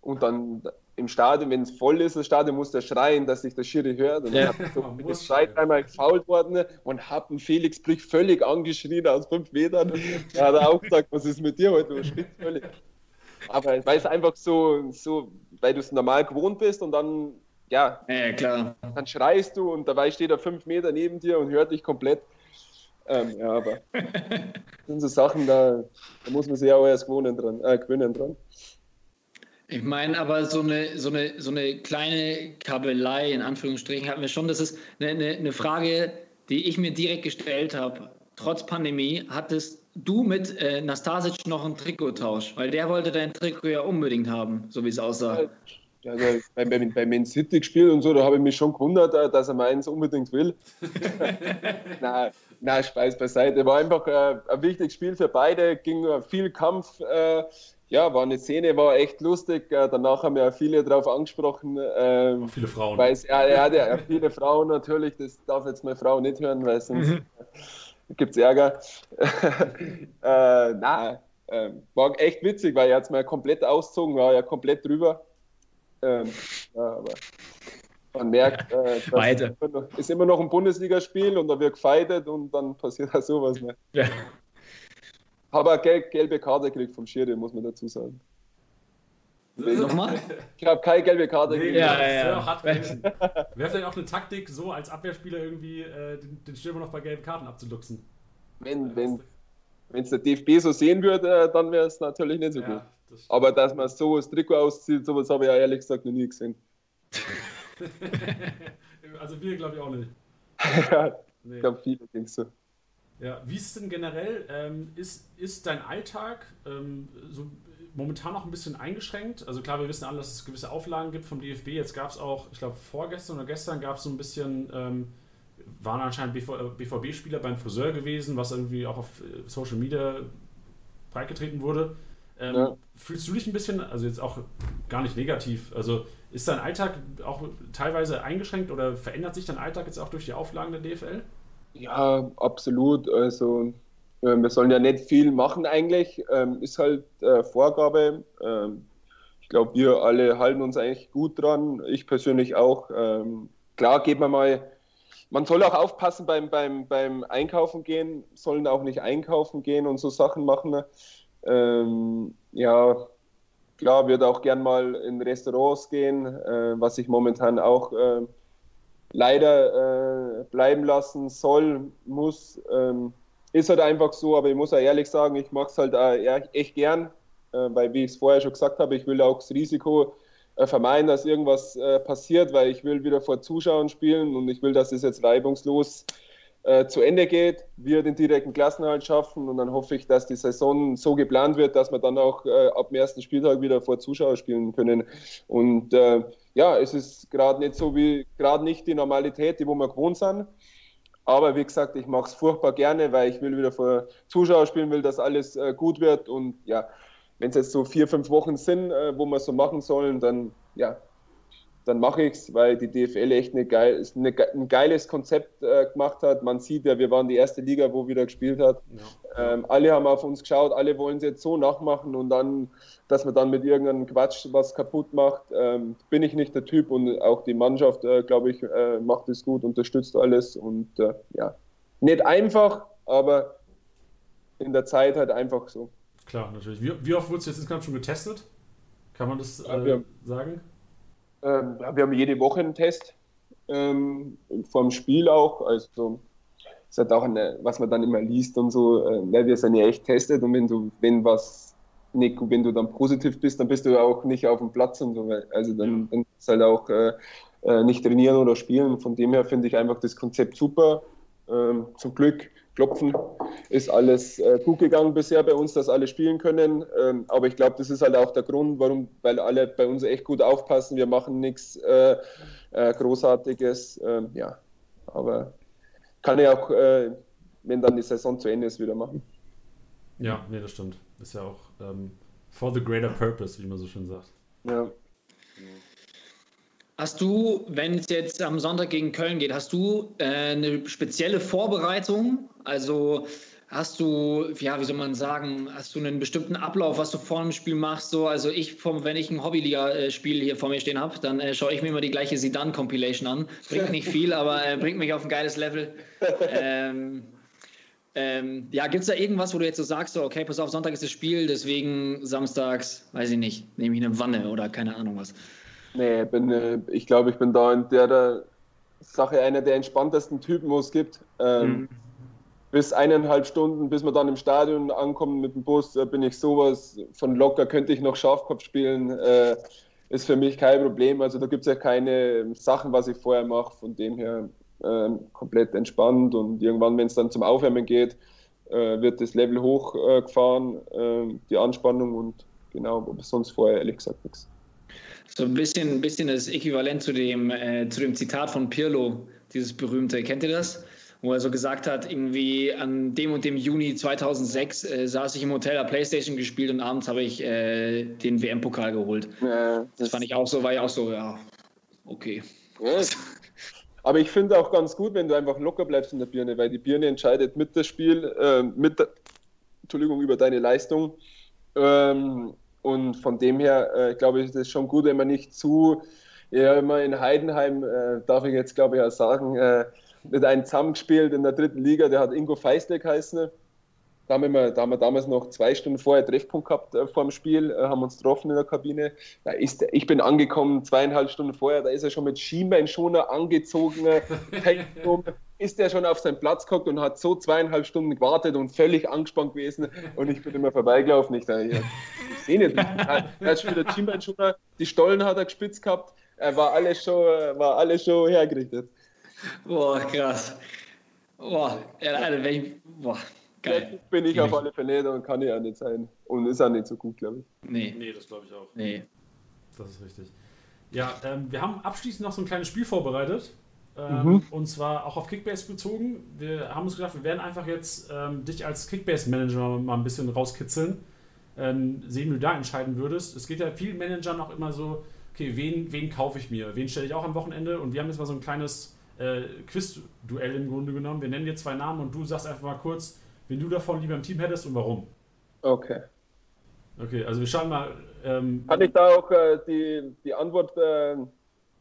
und dann im Stadion, wenn es voll ist, das Stadion muss der schreien, dass sich der Schiri hört. Und ja. dann so, das schreit einmal gefault worden und hat einen Felix Brich völlig angeschrien aus fünf Metern. Da hat er auch gesagt, was ist mit dir heute? Du spielst völlig. aber weil es einfach so, so weil du es normal gewohnt bist und dann, ja, ja, klar. dann schreist du und dabei steht er fünf Meter neben dir und hört dich komplett. Ähm, ja, aber das sind so Sachen, da, da muss man sich auch erst gewöhnen dran. Äh, gewöhnen dran. Ich meine, aber so eine, so, eine, so eine kleine Kabelei, in Anführungsstrichen, hatten wir schon. Das ist eine, eine, eine Frage, die ich mir direkt gestellt habe. Trotz Pandemie, hattest du mit äh, Nastasic noch einen Trikottausch? Weil der wollte dein Trikot ja unbedingt haben, so wie es aussah. Ja, also bei, bei, bei Man City gespielt und so, da habe ich mich schon gewundert, äh, dass er meins unbedingt will. nein, nein, Spaß beiseite. War einfach äh, ein wichtiges Spiel für beide, ging viel Kampf. Äh, ja, war eine Szene, war echt lustig. Äh, danach haben ja viele darauf angesprochen. Ähm, viele Frauen. Weil es, ja, hat ja viele Frauen natürlich, das darf jetzt meine Frau nicht hören, weil sonst mhm. gibt es Ärger. äh, na, äh, war echt witzig, weil er hat es mal komplett auszogen, war ja komplett drüber. Ähm, ja, aber man merkt, äh, ist, immer noch, ist immer noch ein Bundesligaspiel und da wird gefeitet und dann passiert da sowas. Ne? Ja. Habe eine gel gelbe Karte gekriegt vom Schiri, muss man dazu sagen. Nochmal? Ich habe keine gelbe Karte nee, gekriegt. Ja, ja, ja. Wäre vielleicht auch eine Taktik, so als Abwehrspieler irgendwie äh, den, den Stürmer noch bei gelben Karten abzuluxen. Wenn, wenn es der DFB so sehen würde, dann wäre es natürlich nicht so ja, gut. Das Aber dass man so das Trikot auszieht, sowas habe ich ja ehrlich gesagt noch nie gesehen. also wir glaube ich auch nicht. ja, nee. Ich glaube viele denken so. Ja, wie ist es denn generell? Ähm, ist, ist dein Alltag ähm, so momentan noch ein bisschen eingeschränkt? Also klar, wir wissen alle, dass es gewisse Auflagen gibt vom DFB. Jetzt gab es auch, ich glaube vorgestern oder gestern gab es so ein bisschen, ähm, waren anscheinend BVB-Spieler beim Friseur gewesen, was irgendwie auch auf äh, Social Media breitgetreten wurde. Ähm, ja. Fühlst du dich ein bisschen, also jetzt auch gar nicht negativ, also ist dein Alltag auch teilweise eingeschränkt oder verändert sich dein Alltag jetzt auch durch die Auflagen der DFL? Ja, absolut. Also äh, wir sollen ja nicht viel machen eigentlich, ähm, ist halt äh, Vorgabe. Ähm, ich glaube, wir alle halten uns eigentlich gut dran. Ich persönlich auch. Ähm, klar geht man mal, man soll auch aufpassen beim, beim, beim Einkaufen gehen, sollen auch nicht einkaufen gehen und so Sachen machen. Ähm, ja, klar, würde auch gern mal in Restaurants gehen, äh, was ich momentan auch äh, leider äh, bleiben lassen soll, muss. Ähm, ist halt einfach so, aber ich muss auch ehrlich sagen, ich mache es halt auch echt gern, äh, weil, wie ich es vorher schon gesagt habe, ich will auch das Risiko äh, vermeiden, dass irgendwas äh, passiert, weil ich will wieder vor Zuschauern spielen und ich will, dass es jetzt reibungslos äh, zu Ende geht, wir den direkten Klassenhalt schaffen und dann hoffe ich, dass die Saison so geplant wird, dass wir dann auch äh, ab dem ersten Spieltag wieder vor Zuschauern spielen können. Und äh, ja, es ist gerade nicht so wie, gerade nicht die Normalität, die wo wir gewohnt sind. Aber wie gesagt, ich mache es furchtbar gerne, weil ich will wieder vor Zuschauern spielen, will, dass alles äh, gut wird. Und ja, wenn es jetzt so vier, fünf Wochen sind, äh, wo wir es so machen sollen, dann ja, dann mache ich es, weil die DFL echt eine geil, eine, ein geiles Konzept äh, gemacht hat. Man sieht ja, wir waren die erste Liga, wo wieder gespielt hat. Ja. Ähm, alle haben auf uns geschaut, alle wollen es jetzt so nachmachen und dann, dass man dann mit irgendeinem Quatsch was kaputt macht, ähm, bin ich nicht der Typ und auch die Mannschaft, äh, glaube ich, äh, macht es gut, unterstützt alles und äh, ja, nicht einfach, aber in der Zeit halt einfach so. Klar, natürlich. Wie, wie oft wurde es jetzt insgesamt schon getestet? Kann man das ja, äh, sagen? Ähm, wir haben jede Woche einen Test ähm, vom Spiel auch. Also ist halt auch eine, was man dann immer liest und so. Äh, wir sind ja echt testet und wenn du, wenn was nicht, wenn du dann positiv bist, dann bist du auch nicht auf dem Platz und so. Also dann, dann ist halt auch äh, äh, nicht trainieren oder spielen. Von dem her finde ich einfach das Konzept super. Ähm, zum Glück klopfen. Ist alles äh, gut gegangen bisher bei uns, dass alle spielen können. Ähm, aber ich glaube, das ist halt auch der Grund, warum, weil alle bei uns echt gut aufpassen. Wir machen nichts äh, äh, Großartiges. Ähm, ja, aber kann ich auch, äh, wenn dann die Saison zu Ende ist, wieder machen. Ja, nee, das stimmt. Ist ja auch ähm, for the greater purpose, wie man so schön sagt. Ja. Hast du, wenn es jetzt am Sonntag gegen Köln geht, hast du äh, eine spezielle Vorbereitung? Also hast du, ja, wie soll man sagen, hast du einen bestimmten Ablauf, was du vor dem Spiel machst? So, also ich, vom, wenn ich ein Hobbyliga-Spiel hier vor mir stehen habe, dann äh, schaue ich mir immer die gleiche Sidan-Compilation an. Bringt nicht viel, aber äh, bringt mich auf ein geiles Level. Ähm, Ähm, ja, gibt es da irgendwas, wo du jetzt so sagst, so, okay, pass auf, Sonntag ist das Spiel, deswegen samstags, weiß ich nicht, nehme ich eine Wanne oder keine Ahnung was? Nee, bin, äh, ich glaube, ich bin da in der, der Sache einer der entspanntesten Typen, wo es gibt. Ähm, mhm. Bis eineinhalb Stunden, bis wir dann im Stadion ankommen mit dem Bus, da bin ich sowas von locker, könnte ich noch Schafkopf spielen. Äh, ist für mich kein Problem. Also da gibt es ja keine Sachen, was ich vorher mache. Von dem her ähm, komplett entspannt und irgendwann, wenn es dann zum Aufwärmen geht, äh, wird das Level hochgefahren, äh, die Anspannung und genau, aber sonst vorher ehrlich gesagt nichts. So ein bisschen, ein bisschen das Äquivalent zu dem, äh, zu dem Zitat von Pirlo, dieses berühmte. Kennt ihr das? Wo er so gesagt hat, irgendwie an dem und dem Juni 2006 äh, saß ich im Hotel, habe Playstation gespielt und abends habe ich äh, den WM-Pokal geholt. das, das, fand ich auch so, war ja auch so, ja, okay. Ja. Aber ich finde auch ganz gut, wenn du einfach locker bleibst in der Birne, weil die Birne entscheidet mit das Spiel, äh, mit der, Entschuldigung, über deine Leistung. Ähm, und von dem her, äh, glaube ich, ist es schon gut, wenn man nicht zu, ja, immer in Heidenheim, äh, darf ich jetzt glaube ich auch sagen, äh, mit einem zusammengespielt in der dritten Liga, der hat Ingo Feistek heißen. Da haben, wir, da haben wir damals noch zwei Stunden vorher Treffpunkt gehabt äh, vor dem Spiel, äh, haben uns getroffen in der Kabine. Da ist, ich bin angekommen zweieinhalb Stunden vorher, da ist er schon mit Schienbeinschoner angezogen, ist er schon auf seinen Platz geguckt und hat so zweieinhalb Stunden gewartet und völlig angespannt gewesen und ich bin immer vorbeigelaufen. Ich, dachte, ich, ich sehe nicht, er hat schon wieder Schienbeinschoner, die Stollen hat er gespitzt gehabt, er war alles schon, war alles schon hergerichtet. Boah, krass. Boah, ja, Alter, wenn ich, boah. Geil. bin ich auf alle Fälle und kann ich auch nicht sein. Und ist auch nicht so gut, glaube ich. Nee. Nee, das glaube ich auch. Nee. Das ist richtig. Ja, ähm, wir haben abschließend noch so ein kleines Spiel vorbereitet. Ähm, mhm. Und zwar auch auf Kickbase bezogen. Wir haben uns gedacht, wir werden einfach jetzt ähm, dich als Kickbase-Manager mal ein bisschen rauskitzeln. Ähm, sehen, wie du da entscheiden würdest. Es geht ja vielen Managern auch immer so, okay, wen, wen kaufe ich mir? Wen stelle ich auch am Wochenende? Und wir haben jetzt mal so ein kleines äh, Quiz-Duell im Grunde genommen. Wir nennen dir zwei Namen und du sagst einfach mal kurz, wen du davon lieber im Team hättest und warum. Okay. Okay, also wir schauen mal. Ähm, Kann ich da auch äh, die, die Antwort äh,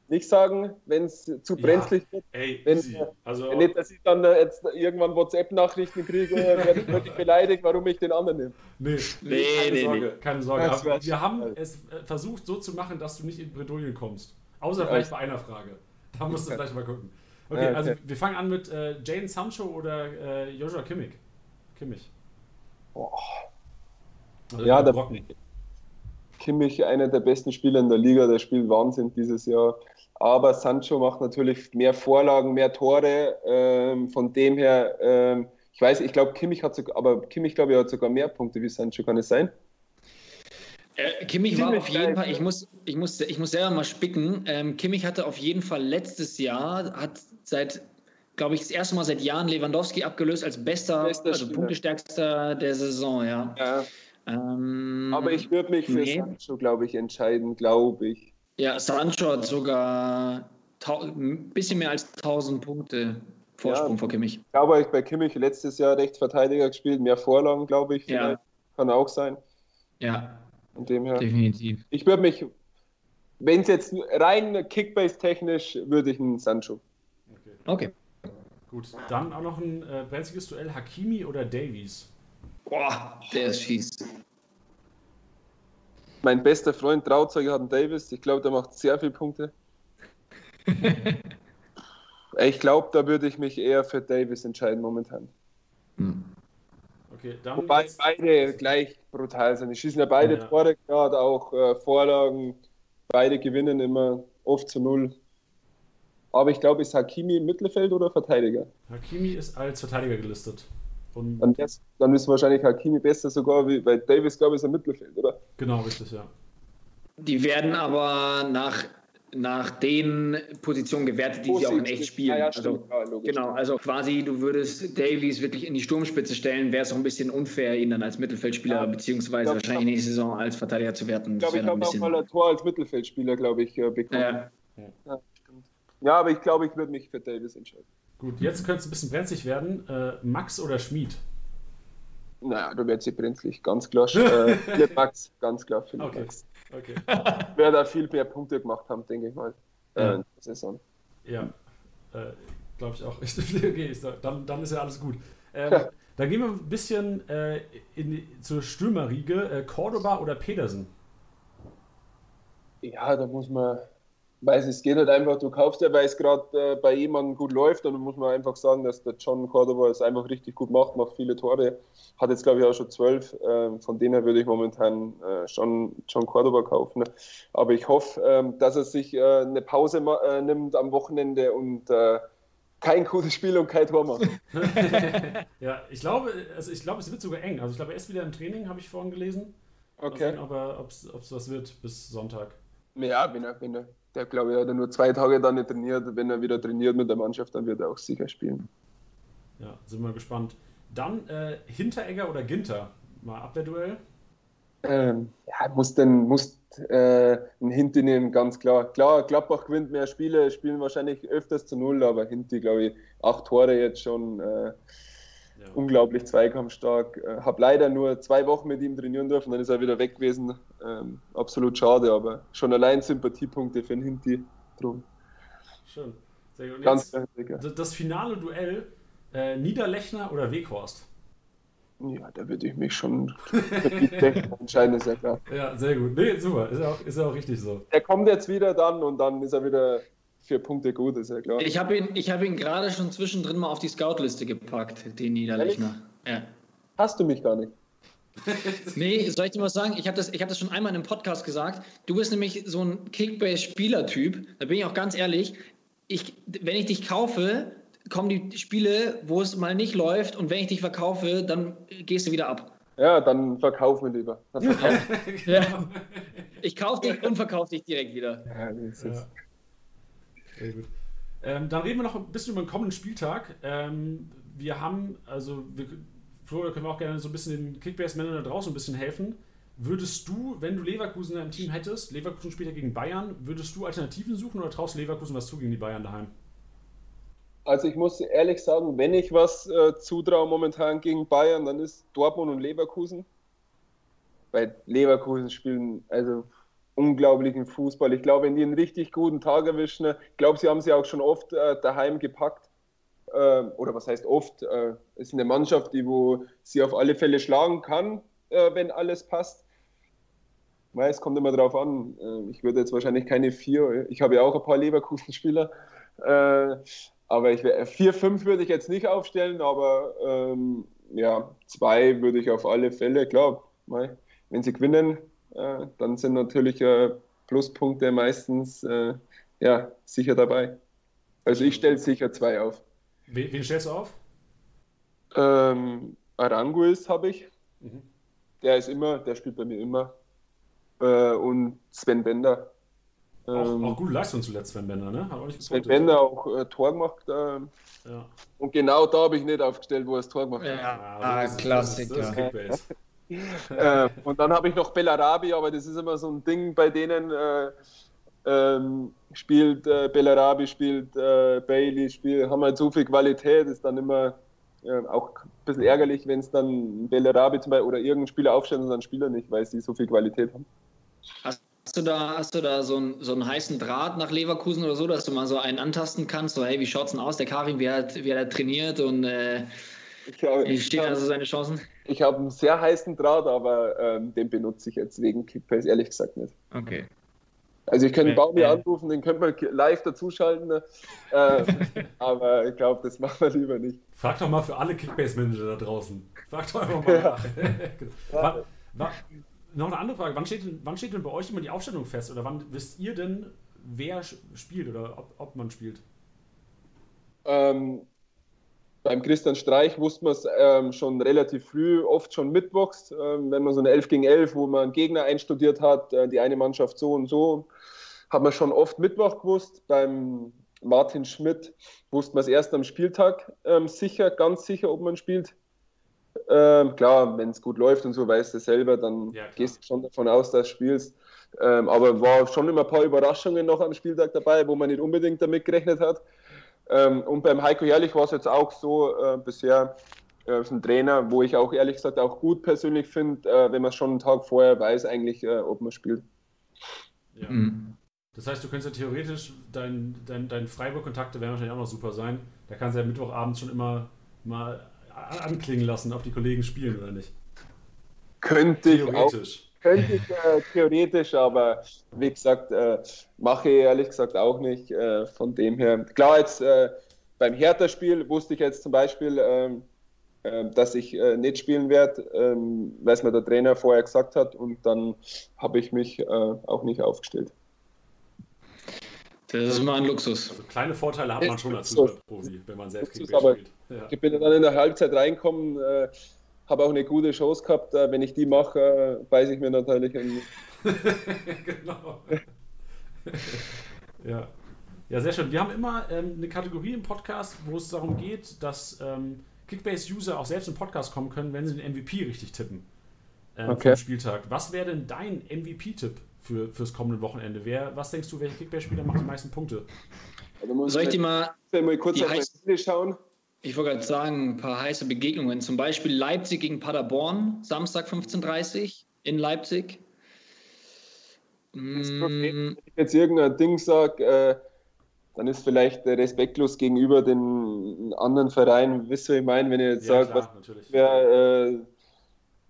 nicht sagen, wenn es zu brenzlig ja, wird? Ey, wenn, easy. Also, nicht, dass ich dann äh, jetzt irgendwann WhatsApp-Nachrichten kriege, werde ich wirklich beleidigt, warum ich den anderen nehme. Nee, nee, keine nee, Sorge. Nee. Keine Sorge. Aber wir haben es äh, versucht so zu machen, dass du nicht in Bredouille kommst. Außer ja, vielleicht bei einer Frage. Da musst du vielleicht mal gucken. Okay, okay, also wir fangen an mit äh, Jane Sancho oder äh, Joshua Kimmich. Kimmich. Boah. Also ja, der Brocken. Kimmich, einer der besten Spieler in der Liga, der spielt Wahnsinn dieses Jahr. Aber Sancho macht natürlich mehr Vorlagen, mehr Tore. Ähm, von dem her, ähm, ich weiß, ich glaube, Kimmich hat sogar, aber Kimmich, glaube ich, hat sogar mehr Punkte wie Sancho, kann es sein? Äh, Kimmich war auf jeden Fall, ich muss, ich, muss, ich muss selber mal spicken. Ähm, Kimmich hatte auf jeden Fall letztes Jahr, hat seit glaube ich, das erste Mal seit Jahren Lewandowski abgelöst als bester, bester also Punktestärkster der Saison, ja. ja. Ähm, Aber ich würde mich für nee. Sancho, glaube ich, entscheiden, glaube ich. Ja, Sancho hat sogar ein bisschen mehr als 1000 Punkte Vorsprung ja, vor Kimmich. Ich glaube, ich bei Kimmich letztes Jahr Rechtsverteidiger gespielt, mehr Vorlagen, glaube ich. Ja. Kann auch sein. Ja. Von dem her. Definitiv. Ich würde mich, wenn es jetzt rein Kickbase-technisch, würde ich einen Sancho. Okay. okay. Gut, dann auch noch ein äh, brenzliges Duell: Hakimi oder Davies? Boah, der ist fies. Mein bester Freund Trauzeuge hat einen Davis. Ich glaube, der macht sehr viele Punkte. ich glaube, da würde ich mich eher für Davis entscheiden momentan. Hm. Okay, Wobei beide gleich brutal sind. Die schießen ja beide ja. Tore gerade, auch äh, Vorlagen. Beide gewinnen immer oft zu null. Aber ich glaube, ist Hakimi im Mittelfeld oder Verteidiger? Hakimi ist als Verteidiger gelistet. Und dann, das, dann ist wahrscheinlich Hakimi besser sogar, wie, weil Davis, glaube ich, ist im Mittelfeld, oder? Genau, richtig, ja. Die werden aber nach, nach den Positionen gewertet, die sie auch in echt spielen. Ja, ja, also, ja, genau, also quasi, du würdest Davies wirklich in die Sturmspitze stellen, wäre es auch ein bisschen unfair, ihn dann als Mittelfeldspieler, beziehungsweise glaub, wahrscheinlich in die Saison als Verteidiger zu werten. Ich glaube, ich habe auch mal ein Tor als Mittelfeldspieler, glaube ich, äh, bekommen. Ja. Ja, aber ich glaube, ich würde mich für Davis entscheiden. Gut, jetzt könnte es ein bisschen brenzlig werden. Äh, Max oder Schmied? Naja, da wird sie brenzlig, ganz klar. äh, Max, ganz klar für okay. Max. Okay. Wer da viel mehr Punkte gemacht haben, denke ich mal, äh, ja. Saison. Ja, äh, glaube ich auch. okay, dann, dann ist ja alles gut. Ähm, dann gehen wir ein bisschen äh, in, zur Stürmerriege. Äh, Cordoba oder Pedersen? Ja, da muss man, weiß es geht halt einfach, du kaufst ja, weil es gerade äh, bei jemandem gut läuft und dann muss man einfach sagen, dass der John Cordoba es einfach richtig gut macht, macht viele Tore, hat jetzt glaube ich auch schon zwölf, äh, von denen her würde ich momentan äh, schon John Cordoba kaufen. Ne? Aber ich hoffe, ähm, dass er sich äh, eine Pause äh, nimmt am Wochenende und äh, kein gutes Spiel und kein Tor macht. ja, ich glaube, also ich glaube, es wird sogar eng. Also ich glaube, er ist wieder im Training, habe ich vorhin gelesen. Okay. Sehen, ob es was wird bis Sonntag. Ja, wenn er, wenn er, der glaube ich, hat er nur zwei Tage dann nicht trainiert. Wenn er wieder trainiert mit der Mannschaft, dann wird er auch sicher spielen. Ja, sind wir gespannt. Dann äh, Hinteregger oder Ginter? Mal Abwehrduell? Ähm, ja, muss denn muss äh, ein Hinti nehmen, ganz klar. Klar, Gladbach gewinnt mehr Spiele, spielen wahrscheinlich öfters zu null, aber Hinti, glaube ich, acht Tore jetzt schon. Äh, ja. unglaublich zweikampfstark. Äh, habe leider nur zwei Wochen mit ihm trainieren dürfen, dann ist er wieder weg gewesen. Ähm, absolut schade, aber schon allein Sympathiepunkte für den Hinti drum. Schön. Sehr gut. Ganz jetzt, das finale Duell äh, Niederlechner oder Weghorst? Ja, da würde ich mich schon entscheiden, ist ja klar. Ja, sehr gut. Nee, super. Ist ja auch, ist ja auch richtig so. Er kommt jetzt wieder dann und dann ist er wieder vier Punkte gut, ist ja klar. Ich habe ihn, hab ihn gerade schon zwischendrin mal auf die Scout-Liste gepackt, den Niederlechner. Ja. Hast du mich gar nicht? nee, soll ich dir mal sagen? Ich habe das, hab das schon einmal in einem Podcast gesagt. Du bist nämlich so ein Kickbase-Spielertyp. Da bin ich auch ganz ehrlich. Ich, wenn ich dich kaufe, kommen die Spiele, wo es mal nicht läuft. Und wenn ich dich verkaufe, dann gehst du wieder ab. Ja, dann verkauf mir lieber. ja. Ich kaufe dich und verkaufe dich direkt wieder. Ja, das ist ja. Sehr gut. Ähm, dann reden wir noch ein bisschen über den kommenden Spieltag. Ähm, wir haben, also, wir, Florian, können wir auch gerne so ein bisschen den Kickbase-Männern da draußen ein bisschen helfen. Würdest du, wenn du Leverkusen in deinem Team hättest, Leverkusen ja gegen Bayern, würdest du Alternativen suchen oder traust Leverkusen was zu gegen die Bayern daheim? Also ich muss ehrlich sagen, wenn ich was äh, zutraue momentan gegen Bayern, dann ist Dortmund und Leverkusen. Weil Leverkusen spielen, also unglaublichen Fußball. Ich glaube, wenn die einen richtig guten Tag erwischen, ich glaube, sie haben sie auch schon oft äh, daheim gepackt. Äh, oder was heißt oft? Äh, ist eine Mannschaft, die wo sie auf alle Fälle schlagen kann, äh, wenn alles passt. Weil es kommt immer darauf an. Äh, ich würde jetzt wahrscheinlich keine vier, ich habe ja auch ein paar Leverkusen-Spieler. Äh, aber ich, vier, fünf würde ich jetzt nicht aufstellen, aber ähm, ja, zwei würde ich auf alle Fälle, klar, wenn sie gewinnen, äh, dann sind natürlich äh, Pluspunkte meistens ja, sicher dabei. Also ich stelle sicher zwei auf. Wen, wen stellst du auf? Ähm, Aranguis habe ich. Mhm. Der ist immer, der spielt bei mir immer. Äh, und Sven Bender. Auch, ähm, auch, gute Leistung zuletzt, Sven Bender, ne? Sven Bender auch äh, Tor gemacht. Äh, ja. Und genau da habe ich nicht aufgestellt, wo er das Tor gemacht hat. Ja, ah, Klassiker. Das ist, das ist äh, und dann habe ich noch Bellarabi, aber das ist immer so ein Ding bei denen. Äh, ähm, spielt äh, Bellarabi, spielt äh, Bailey, spielt, haben halt so viel Qualität, ist dann immer äh, auch ein bisschen ärgerlich, wenn es dann Bellarabi zum Beispiel oder irgendein Spieler aufstellt und dann Spieler nicht, weil sie so viel Qualität haben. Hast du da, hast du da so, einen, so einen heißen Draht nach Leverkusen oder so, dass du mal so einen antasten kannst, so hey, wie schaut's denn aus, der Karim, wie er, wie er trainiert und äh, ich hab, wie stehen also seine Chancen? Ich habe einen sehr heißen Draht, aber ähm, den benutze ich jetzt wegen Kickbase ehrlich gesagt nicht. Okay. Also ich könnte Baumi ja. anrufen, den könnte man live dazuschalten, ne? äh, aber ich glaube, das machen wir lieber nicht. Frag doch mal für alle Kickbase-Manager da draußen. Frag doch einfach mal ja. nach. war, war, noch eine andere Frage, wann steht, denn, wann steht denn bei euch immer die Aufstellung fest? Oder wann wisst ihr denn, wer spielt oder ob, ob man spielt? Ähm, beim Christian Streich wusste man es ähm, schon relativ früh, oft schon mittwochs, ähm, wenn man so eine 11 gegen 11, wo man einen Gegner einstudiert hat, äh, die eine Mannschaft so und so, hat man schon oft Mittwoch gewusst. Beim Martin Schmidt wusste man es erst am Spieltag ähm, sicher, ganz sicher, ob man spielt. Ähm, klar, wenn es gut läuft und so, weißt du selber, dann ja, gehst du schon davon aus, dass du spielst. Ähm, aber war schon immer ein paar Überraschungen noch am Spieltag dabei, wo man nicht unbedingt damit gerechnet hat. Ähm, und beim Heiko Herrlich war es jetzt auch so äh, bisher, äh, ist ein Trainer, wo ich auch ehrlich gesagt auch gut persönlich finde, äh, wenn man schon einen Tag vorher weiß, eigentlich, äh, ob man spielt. Ja. Mhm. Das heißt, du könntest ja theoretisch, dein, dein, dein Freiburg-Kontakte werden wahrscheinlich auch noch super sein. Da kannst du ja Mittwochabend schon immer mal anklingen lassen, ob die Kollegen spielen oder nicht. Könnte ich auch. Könnte ich äh, theoretisch, aber wie gesagt, äh, mache ich ehrlich gesagt auch nicht. Äh, von dem her, klar, jetzt äh, beim Hertha-Spiel wusste ich jetzt zum Beispiel, ähm, äh, dass ich äh, nicht spielen werde, ähm, weil es mir der Trainer vorher gesagt hat und dann habe ich mich auch nicht aufgestellt. Das ist mal ein Luxus. Also kleine Vorteile hat man schon als Fußballprofi, wenn man selbst Luxus, spielt. Ja. Ich bin dann in der Halbzeit reinkommen habe auch eine gute Chance gehabt. Äh, wenn ich die mache, äh, beiße ich mir natürlich ein. genau. ja. ja, sehr schön. Wir haben immer ähm, eine Kategorie im Podcast, wo es darum geht, dass ähm, Kickbase-User auch selbst im Podcast kommen können, wenn sie den MVP richtig tippen. Ähm, okay. Spieltag. Was wäre denn dein MVP-Tipp für, fürs kommende Wochenende? Wer, was denkst du, welcher Kickbase-Spieler macht die meisten Punkte? Also Soll ich die mal, mal kurz die auf mein Spiel schauen? Ich wollte gerade sagen, ein paar heiße Begegnungen. Zum Beispiel Leipzig gegen Paderborn, Samstag 15.30 Uhr in Leipzig. Das Problem, wenn ich jetzt irgendein Ding sage, äh, dann ist vielleicht respektlos gegenüber den anderen Vereinen. Wisst ihr, was ich meine, wenn ihr jetzt ja, sagt, was wäre.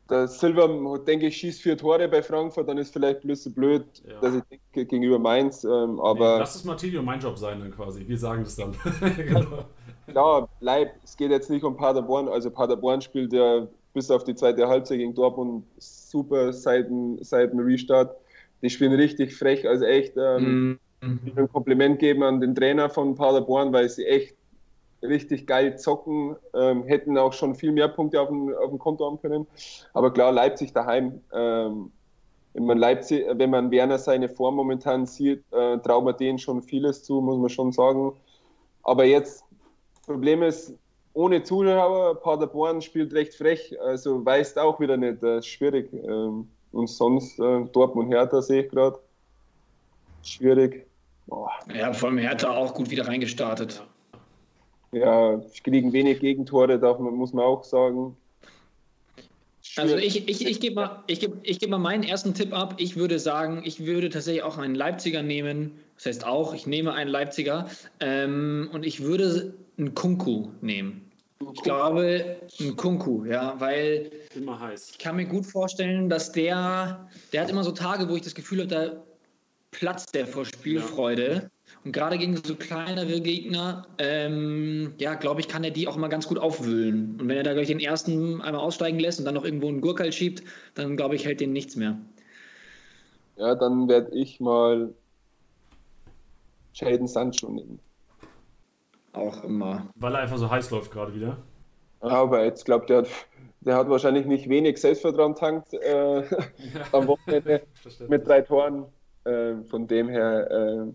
Der Silver, denke ich, schießt vier Tore bei Frankfurt, dann ist vielleicht bloß so blöd, ja. dass ich denke, gegenüber Mainz. Ähm, aber nee, lass es Martillo mein Job sein, dann quasi. Wir sagen das dann. genau klar, bleib, es geht jetzt nicht um Paderborn. Also Paderborn spielt ja bis auf die zweite Halbzeit gegen Dortmund super seit dem, seit dem Restart. Die spielen richtig frech, also echt ähm, mhm. ein Kompliment geben an den Trainer von Paderborn, weil sie echt richtig geil zocken, ähm, hätten auch schon viel mehr Punkte auf dem, auf dem Konto haben können. Aber klar, Leipzig daheim. Ähm, wenn man Leipzig, wenn man Werner seine Form momentan sieht, äh, traut man denen schon vieles zu, muss man schon sagen. Aber jetzt Problem ist, ohne Zuschauer, Paderborn spielt recht frech, also weist auch wieder nicht, das ist schwierig. Ähm, und sonst äh, Dortmund Hertha sehe ich gerade. Schwierig. Boah. Ja, vor allem Hertha auch gut wieder reingestartet. Ja, kriegen wenig Gegentore, darf man, muss man auch sagen. Also ich, ich, ich gebe mal, ich geb, ich geb mal meinen ersten Tipp ab. Ich würde sagen, ich würde tatsächlich auch einen Leipziger nehmen. Das heißt auch, ich nehme einen Leipziger. Ähm, und ich würde einen Kunku nehmen. Ich glaube, ein Kunku, ja, weil immer heiß. ich kann mir gut vorstellen, dass der, der hat immer so Tage, wo ich das Gefühl habe, da platzt der vor Spielfreude. Ja. Und gerade gegen so kleinere Gegner, ähm, ja, glaube ich, kann er die auch immer ganz gut aufwühlen. Und wenn er da gleich den ersten einmal aussteigen lässt und dann noch irgendwo einen Gurkal schiebt, dann glaube ich, hält den nichts mehr. Ja, dann werde ich mal Jaden Sancho nehmen auch immer. Weil er einfach so heiß läuft gerade wieder. Aber jetzt glaube der hat, der hat wahrscheinlich nicht wenig Selbstvertrauen tankt äh, am Wochenende mit drei Toren. Äh, von dem her äh,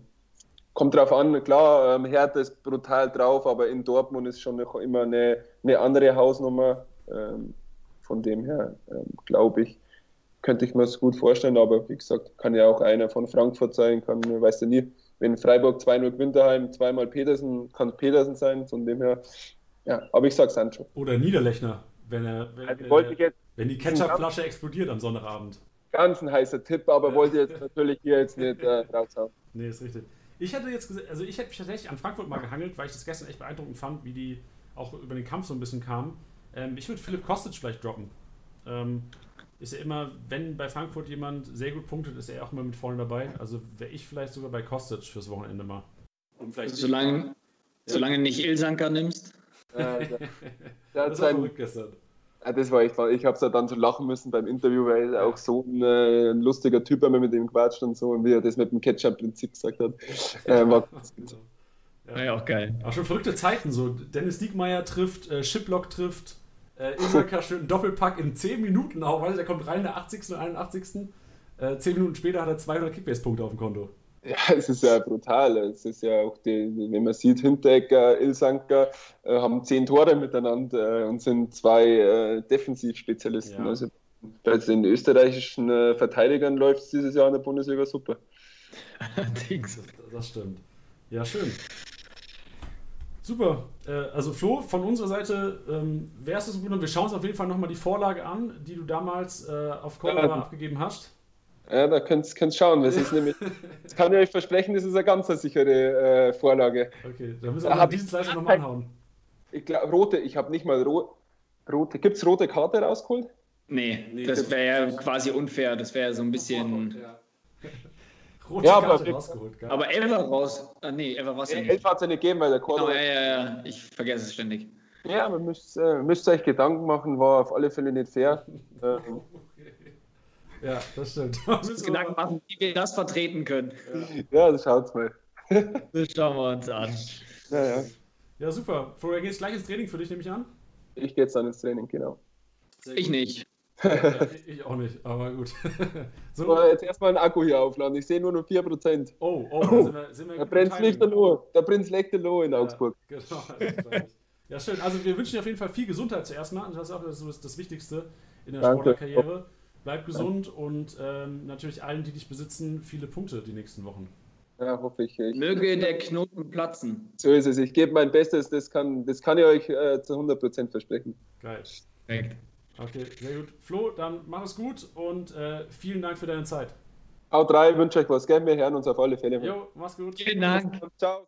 kommt drauf an. Klar, ähm, Hertha ist brutal drauf, aber in Dortmund ist schon immer eine, eine andere Hausnummer. Ähm, von dem her ähm, glaube ich, könnte ich mir es gut vorstellen. Aber wie gesagt, kann ja auch einer von Frankfurt sein, kann, weiß ja nie wenn Freiburg 2-0 gewinnt daheim, zweimal Petersen, kann es Petersen sein, von dem her, ja, aber ich sag Sancho. Oder Niederlechner, wenn er, wenn, also wenn, wenn die Ketchupflasche explodiert am Sonnabend. Ganz ein heißer Tipp, aber wollte jetzt natürlich hier jetzt nicht äh, raushauen. Nee, ist richtig. Ich hätte jetzt gesagt, also ich hätte mich tatsächlich an Frankfurt mal gehangelt, weil ich das gestern echt beeindruckend fand, wie die auch über den Kampf so ein bisschen kamen. Ähm, ich würde Philipp Kostic vielleicht droppen. Ähm, ist ja immer, wenn bei Frankfurt jemand sehr gut punktet, ist er auch immer mit vorne dabei. Also wäre ich vielleicht sogar bei Kostic fürs Wochenende mal. Um vielleicht solange, ja. solange nicht Ilsanker nimmst. Äh, der, der das war verrückt gestern. Ja, das war echt, ich habe es ja dann so lachen müssen beim Interview, weil er auch so ein, äh, ein lustiger Typ war, mit dem quatscht und so, und wie er das mit dem Ketchup-Prinzip gesagt hat. Äh, war ja. ja, auch geil. Auch schon verrückte Zeiten, so Dennis Diekmeyer trifft, äh, Shiplock trifft, äh, Isaka schön einen Doppelpack in 10 Minuten auch, weil der kommt rein in der 80. und 81. Äh, 10 Minuten später hat er 200 Kickbase-Punkte auf dem Konto. Ja, es ist ja brutal. Es ist ja auch, die, wenn man sieht, Hinteregger, Ilsanker äh, haben 10 Tore miteinander äh, und sind zwei äh, Defensivspezialisten. Ja. Also bei den österreichischen äh, Verteidigern läuft es dieses Jahr in der Bundesliga super. das, das stimmt. Ja, schön. Super. Äh, also Flo, von unserer Seite ähm, wäre es im Grunde, wir schauen uns auf jeden Fall nochmal die Vorlage an, die du damals äh, auf Cordova ja, abgegeben hast. Ja, da könnt ihr schauen. Das, ist nämlich, das kann ich euch versprechen, das ist eine ganz sichere äh, Vorlage. Okay, da müssen wir da Dienstleister nochmal anhauen. Ich glaube, rote, ich habe nicht mal rot. Rote, Gibt es rote Karte rausgeholt? Nee, nee das wäre ja quasi unfair. Das wäre so ein bisschen. Ja. Rote ja, Karte aber, rausgeholt. Geil. Aber Elfer raus. Ah, nee, Elfer war es ja nicht. Elfer hat es ja nicht gegeben, weil der Korb. Oh, ja, ja, ja. Ich vergesse es ständig. Ja, aber müsst, äh, müsst euch Gedanken machen, war auf alle Fälle nicht fair. Ähm, ja, das stimmt. Das Gedanken machen, wie wir das vertreten können. Ja, das schaut's mal. Das schauen wir uns an. Ja, ja. Ja, super. Florian, geht's gleich ins Training für dich, nehme ich an? Ich gehe jetzt dann ins Training, genau. Ich nicht. ja, ich auch nicht, aber gut. so. so jetzt erstmal einen Akku hier aufladen. Ich sehe nur noch 4%. Oh, oh, da sind wir, sind wir Da brennt Lichterloh. Da brennt Lichterloh in Augsburg. Ja, genau. Ja, schön. Also wir wünschen dir auf jeden Fall viel Gesundheit zuerst mal. Das ist auch das, das Wichtigste in der Sportlerkarriere. Bleib gesund Danke. und ähm, natürlich allen, die dich besitzen, viele Punkte die nächsten Wochen. Ja, hoffe ich. ich Möge der Knoten platzen. So ist es. Ich gebe mein Bestes. Das kann, das kann ich euch äh, zu 100% versprechen. Geil. Perfekt. Okay, sehr gut. Flo, dann mach es gut und äh, vielen Dank für deine Zeit. Haut rein, wünsche euch was, gell? Wir hören uns auf alle Fälle. Jo, mach's gut. Vielen Dank. Ciao.